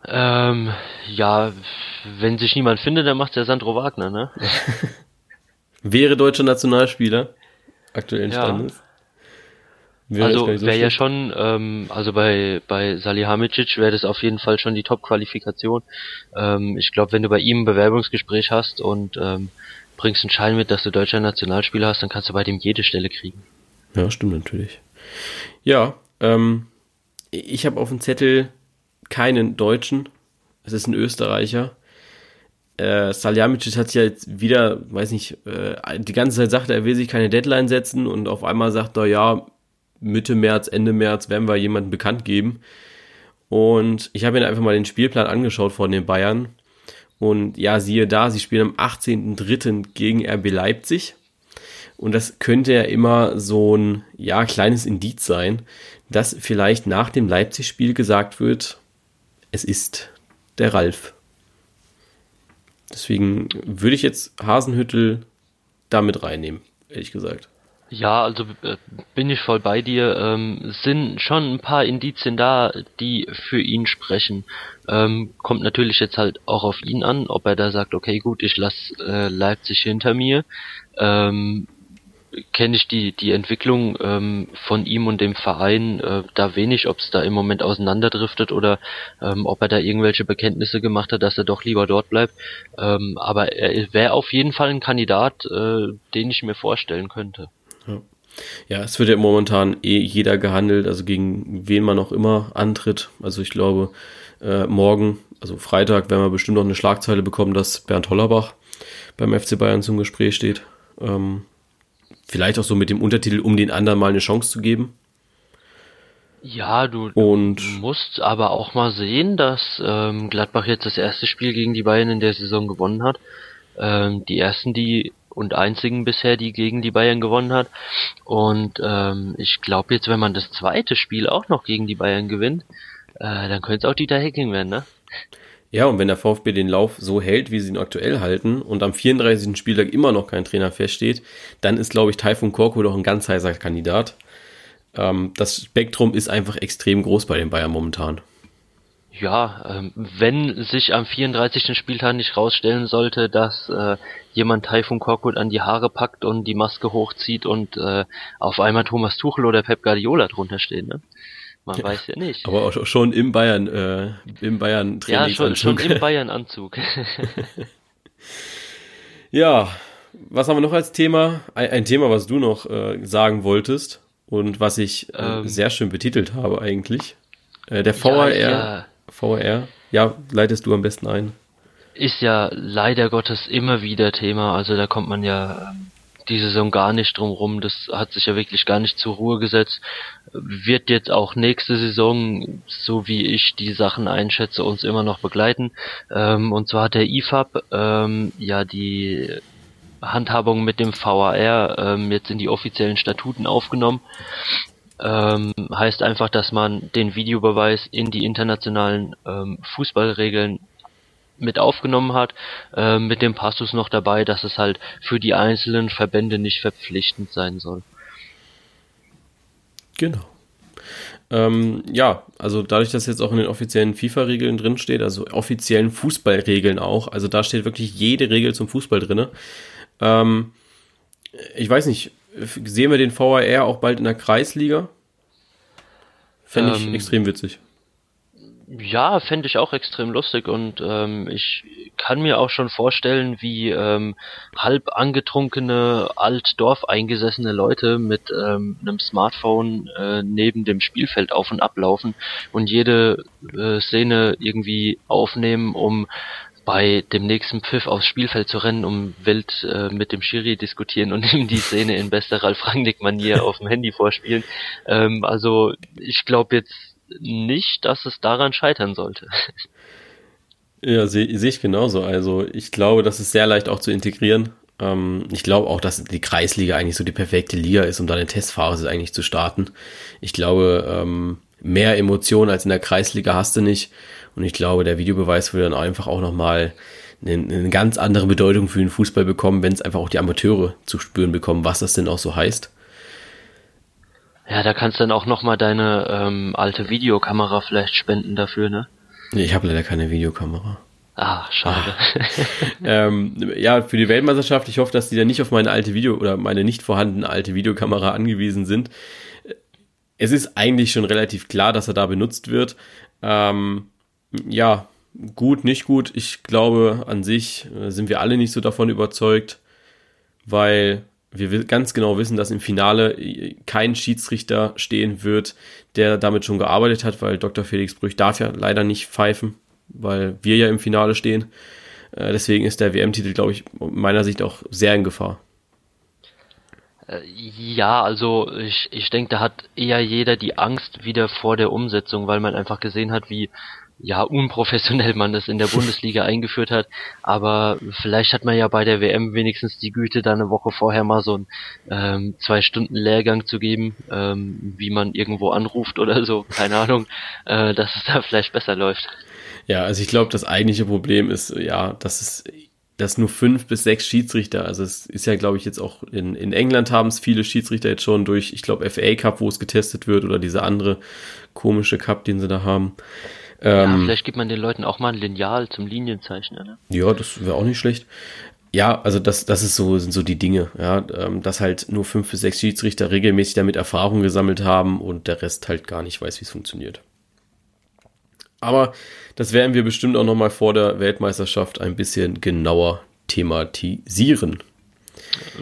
Ähm, ja, wenn sich niemand findet, dann macht der Sandro Wagner, ne? *laughs* Wäre deutscher Nationalspieler aktuellen Ja. Standes? Wäre also so wäre ja schon, ähm, also bei bei Salihamidzic wäre das auf jeden Fall schon die Top-Qualifikation. Ähm, ich glaube, wenn du bei ihm ein Bewerbungsgespräch hast und ähm, bringst einen Schein mit, dass du deutscher Nationalspieler hast, dann kannst du bei dem jede Stelle kriegen. Ja, stimmt natürlich. Ja, ähm, ich habe auf dem Zettel keinen Deutschen. Es ist ein Österreicher. Äh, Salihamidzic hat ja jetzt wieder, weiß nicht, äh, die ganze Zeit sagt, er er will sich keine Deadline setzen und auf einmal sagt er, ja, Mitte März, Ende März werden wir jemanden bekannt geben. Und ich habe mir einfach mal den Spielplan angeschaut von den Bayern. Und ja, siehe da, sie spielen am 18.03. gegen RB Leipzig. Und das könnte ja immer so ein, ja, kleines Indiz sein, dass vielleicht nach dem Leipzig-Spiel gesagt wird, es ist der Ralf. Deswegen würde ich jetzt Hasenhüttel damit reinnehmen, ehrlich gesagt. Ja, also äh, bin ich voll bei dir. Ähm, sind schon ein paar Indizien da, die für ihn sprechen. Ähm, kommt natürlich jetzt halt auch auf ihn an, ob er da sagt, okay, gut, ich lasse äh, Leipzig hinter mir. Ähm, Kenne ich die die Entwicklung ähm, von ihm und dem Verein äh, da wenig, ob es da im Moment auseinanderdriftet oder ähm, ob er da irgendwelche Bekenntnisse gemacht hat, dass er doch lieber dort bleibt. Ähm, aber er wäre auf jeden Fall ein Kandidat, äh, den ich mir vorstellen könnte. Ja, es wird ja momentan eh jeder gehandelt, also gegen wen man auch immer antritt. Also ich glaube, äh, morgen, also Freitag, werden wir bestimmt noch eine Schlagzeile bekommen, dass Bernd Hollerbach beim FC Bayern zum Gespräch steht. Ähm, vielleicht auch so mit dem Untertitel, um den anderen mal eine Chance zu geben. Ja, du, Und du musst aber auch mal sehen, dass ähm, Gladbach jetzt das erste Spiel gegen die Bayern in der Saison gewonnen hat. Ähm, die ersten, die und einzigen bisher, die gegen die Bayern gewonnen hat. Und ähm, ich glaube jetzt, wenn man das zweite Spiel auch noch gegen die Bayern gewinnt, äh, dann könnte es auch Dieter Hecking werden, ne? Ja, und wenn der VfB den Lauf so hält, wie sie ihn aktuell halten und am 34. Spieltag immer noch kein Trainer feststeht, dann ist, glaube ich, Taifun Korko doch ein ganz heißer Kandidat. Ähm, das Spektrum ist einfach extrem groß bei den Bayern momentan. Ja, ähm, wenn sich am 34. Spieltag nicht rausstellen sollte, dass äh, jemand Taifun Korkut an die Haare packt und die Maske hochzieht und äh, auf einmal Thomas Tuchel oder Pep Guardiola drunter stehen, ne? Man ja, weiß ja nicht. Aber auch schon im Bayern, äh, im Bayern Trainingsanzug. Ja, schon, schon im *laughs* Bayern Anzug. *laughs* ja, was haben wir noch als Thema? Ein, ein Thema, was du noch äh, sagen wolltest und was ich äh, ähm, sehr schön betitelt habe eigentlich. Äh, der VAR, ja, ja. VAR, ja, leitest du am besten ein. Ist ja leider Gottes immer wieder Thema, also da kommt man ja ähm, die Saison gar nicht drum rum. Das hat sich ja wirklich gar nicht zur Ruhe gesetzt. Wird jetzt auch nächste Saison, so wie ich die Sachen einschätze, uns immer noch begleiten. Ähm, und zwar hat der IFAB ähm, ja die Handhabung mit dem VAR jetzt in die offiziellen Statuten aufgenommen. Ähm, heißt einfach, dass man den Videobeweis in die internationalen ähm, Fußballregeln mit aufgenommen hat, äh, mit dem Passus noch dabei, dass es halt für die einzelnen Verbände nicht verpflichtend sein soll. Genau. Ähm, ja, also dadurch, dass jetzt auch in den offiziellen FIFA-Regeln drin steht, also offiziellen Fußballregeln auch, also da steht wirklich jede Regel zum Fußball drin. Ähm, ich weiß nicht, sehen wir den VAR auch bald in der Kreisliga? Fände ich ähm, extrem witzig. Ja, fände ich auch extrem lustig und ähm, ich kann mir auch schon vorstellen, wie ähm, halb angetrunkene, altdorf eingesessene Leute mit ähm, einem Smartphone äh, neben dem Spielfeld auf und ablaufen und jede äh, Szene irgendwie aufnehmen, um bei dem nächsten Pfiff aufs Spielfeld zu rennen, um wild äh, mit dem Schiri diskutieren und *laughs* ihm die Szene in bester Ralf Rangnick-Manier *laughs* auf dem Handy vorspielen. Ähm, also ich glaube jetzt nicht, dass es daran scheitern sollte. *laughs* Ja, sehe seh ich genauso. Also ich glaube, das ist sehr leicht auch zu integrieren. Ähm, ich glaube auch, dass die Kreisliga eigentlich so die perfekte Liga ist, um da eine Testphase eigentlich zu starten. Ich glaube, ähm, mehr Emotionen als in der Kreisliga hast du nicht. Und ich glaube, der Videobeweis würde dann einfach auch nochmal eine, eine ganz andere Bedeutung für den Fußball bekommen, wenn es einfach auch die Amateure zu spüren bekommen, was das denn auch so heißt. Ja, da kannst du dann auch nochmal deine ähm, alte Videokamera vielleicht spenden dafür, ne? Ich habe leider keine Videokamera. Ah, schade. *laughs* Ähm, ja, für die Weltmeisterschaft, ich hoffe, dass die dann nicht auf meine alte Video oder meine nicht vorhandene alte Videokamera angewiesen sind. Es ist eigentlich schon relativ klar, dass er da benutzt wird. Ähm, ja, gut, nicht gut. Ich glaube, an sich äh, sind wir alle nicht so davon überzeugt, weil wir ganz genau wissen, dass im Finale kein Schiedsrichter stehen wird, der damit schon gearbeitet hat, weil Dr. Felix Brüch darf ja leider nicht pfeifen, weil wir ja im Finale stehen. Äh, deswegen ist der WM-Titel, glaube ich, meiner Sicht auch sehr in Gefahr. Äh, ja, also ich, ich denke, da hat eher jeder die Angst wieder vor der Umsetzung, weil man einfach gesehen hat, wie ja, unprofessionell man das in der Bundesliga eingeführt hat. Aber vielleicht hat man ja bei der WM wenigstens die Güte, da eine Woche vorher mal so einen ähm, zwei Stunden Lehrgang zu geben, ähm, wie man irgendwo anruft oder so, keine Ahnung, äh, dass es da vielleicht besser läuft. Ja, also ich glaube, das eigentliche Problem ist, ja, dass es dass nur fünf bis sechs Schiedsrichter, also es ist ja, glaube ich, jetzt auch in, in England haben es viele Schiedsrichter jetzt schon durch, ich glaube, FA Cup, wo es getestet wird, oder diese andere komische Cup, den sie da haben. Ähm, ja, vielleicht gibt man den Leuten auch mal ein Lineal zum Linienzeichnen. Ne? Ja, das wäre auch nicht schlecht. Ja, also das, das ist so, sind so die Dinge, ja, ähm, dass halt nur fünf bis sechs Schiedsrichter regelmäßig damit Erfahrung gesammelt haben und der Rest halt gar nicht weiß, wie es funktioniert. Aber das werden wir bestimmt auch nochmal vor der Weltmeisterschaft ein bisschen genauer thematisieren.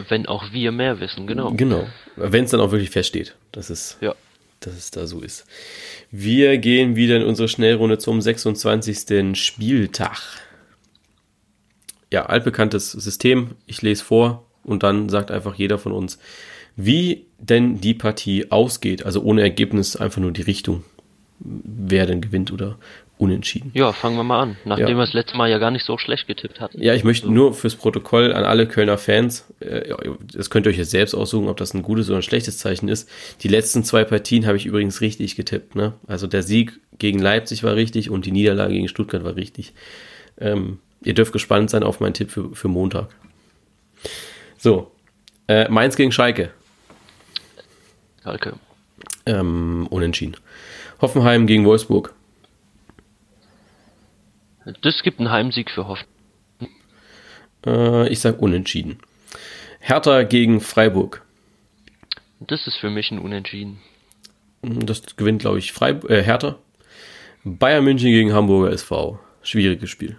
Wenn auch wir mehr wissen, genau. Genau. Wenn es dann auch wirklich feststeht, dass es, ja. dass es da so ist. Wir gehen wieder in unsere Schnellrunde zum 26. Spieltag. Ja, altbekanntes System. Ich lese vor und dann sagt einfach jeder von uns, wie denn die Partie ausgeht. Also ohne Ergebnis, einfach nur die Richtung. Wer denn gewinnt oder unentschieden. Ja, fangen wir mal an, nachdem ja. wir das letzte Mal ja gar nicht so schlecht getippt hatten. Ja, ich möchte nur fürs Protokoll an alle Kölner Fans, äh, das könnt ihr euch jetzt selbst aussuchen, ob das ein gutes oder ein schlechtes Zeichen ist. Die letzten zwei Partien habe ich übrigens richtig getippt. Ne? Also der Sieg gegen Leipzig war richtig und die Niederlage gegen Stuttgart war richtig. Ähm, ihr dürft gespannt sein auf meinen Tipp für, für Montag. So, äh, Mainz gegen Schalke. Schalke. Ähm, unentschieden. Hoffenheim gegen Wolfsburg. Das gibt einen Heimsieg für Hoffenheim. Äh, ich sag unentschieden. Hertha gegen Freiburg. Das ist für mich ein Unentschieden. Das gewinnt, glaube ich, Freib äh, Hertha. Bayern München gegen Hamburger SV. Schwieriges Spiel.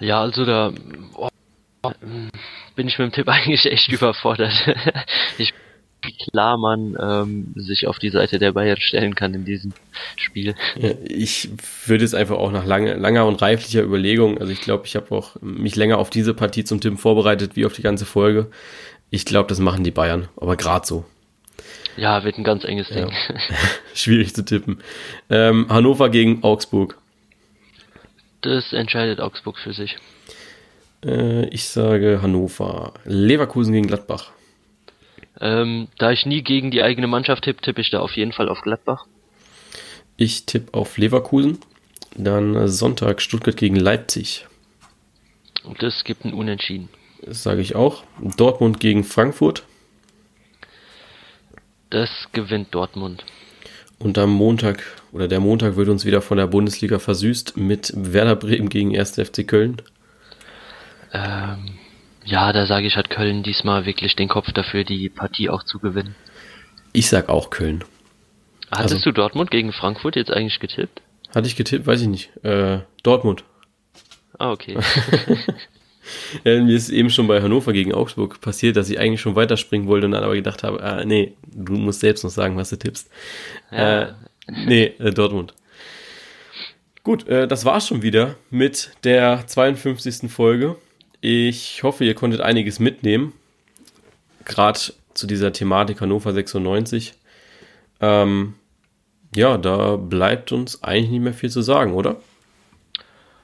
Ja, also da oh, bin ich mit dem Tipp *laughs* eigentlich echt überfordert. ich klar man ähm, sich auf die Seite der Bayern stellen kann in diesem Spiel. Ich würde es einfach auch nach lange, langer und reiflicher Überlegung, also ich glaube, ich habe auch mich länger auf diese Partie zum Tippen vorbereitet wie auf die ganze Folge. Ich glaube, das machen die Bayern, aber gerade so. Ja, wird ein ganz enges Ding. Ja. *laughs* *laughs* Schwierig zu tippen. Ähm, Hannover gegen Augsburg. Das entscheidet Augsburg für sich. Äh, ich sage Hannover. Leverkusen gegen Gladbach. Ähm, da ich nie gegen die eigene Mannschaft tippe, tippe ich da auf jeden Fall auf Gladbach. Ich tippe auf Leverkusen. Dann Sonntag Stuttgart gegen Leipzig. Und das gibt ein Unentschieden. Das sage ich auch. Dortmund gegen Frankfurt. Das gewinnt Dortmund. Und am Montag oder der Montag wird uns wieder von der Bundesliga versüßt mit Werder Bremen gegen 1. FC Köln. Ähm, ja, da sage ich, hat Köln diesmal wirklich den Kopf dafür, die Partie auch zu gewinnen. Ich sag auch Köln. Hattest also, du Dortmund gegen Frankfurt jetzt eigentlich getippt? Hatte ich getippt, weiß ich nicht. Äh, Dortmund. Ah, okay. ja, *laughs* mir ist eben schon bei Hannover gegen Augsburg passiert, dass ich eigentlich schon weiterspringen wollte und dann aber gedacht habe, ah, nee, du musst selbst noch sagen, was du tippst. Ja. Äh, nee, äh, Dortmund. Gut, äh, das war's schon wieder mit der 52. Folge. Ich hoffe, ihr konntet einiges mitnehmen. Gerade zu dieser Thematik Hannover 96. Ähm, ja, da bleibt uns eigentlich nicht mehr viel zu sagen, oder?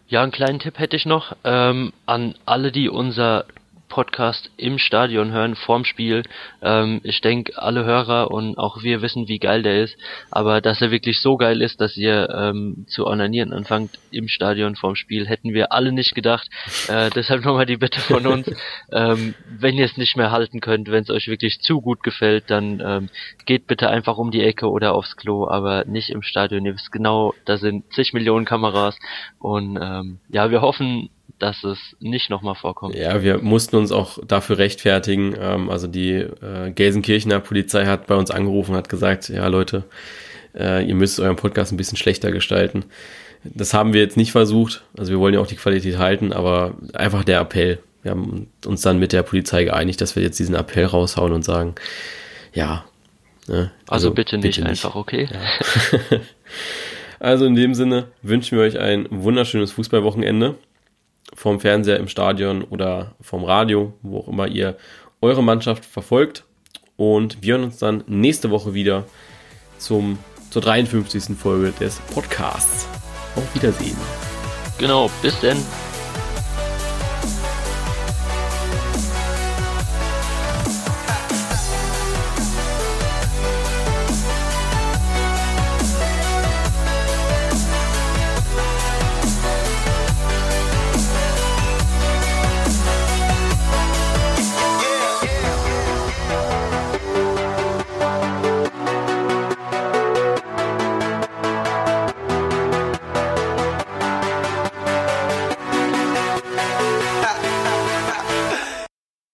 Ja, einen kleinen Tipp hätte ich noch ähm, an alle, die unser Podcast im Stadion hören, vorm Spiel. Ähm, ich denke, alle Hörer und auch wir wissen, wie geil der ist. Aber dass er wirklich so geil ist, dass ihr ähm, zu onanieren anfangt im Stadion vorm Spiel, hätten wir alle nicht gedacht. Äh, *laughs* deshalb nochmal die Bitte von uns. ähm, wenn ihr es nicht mehr halten könnt, wenn es euch wirklich zu gut gefällt, dann ähm, geht bitte einfach um die Ecke oder aufs Klo, aber nicht im Stadion. Ihr wisst genau, da sind zig Millionen Kameras und ähm, ja, wir hoffen, dass es nicht nochmal vorkommt. Ja, wir mussten uns auch dafür rechtfertigen. Ähm, also die äh, Gelsenkirchener Polizei hat bei uns angerufen und hat gesagt, ja Leute, äh, ihr müsst euren Podcast ein bisschen schlechter gestalten. Das haben wir jetzt nicht versucht. Also wir wollen ja auch die Qualität halten, aber einfach der Appell. Wir haben uns dann mit der Polizei geeinigt, dass wir jetzt diesen Appell raushauen und sagen, ja. Ne, also, also, bitte nicht, bitte nicht. einfach, okay? Ja. *laughs* also in dem Sinne wünschen wir euch ein wunderschönes Fußballwochenende vom Fernseher im Stadion oder vom Radio, wo auch immer ihr eure Mannschaft verfolgt. Und wir hören uns dann nächste Woche wieder zum, zur 53. Folge des Podcasts. Auf Wiedersehen. Genau, bis denn.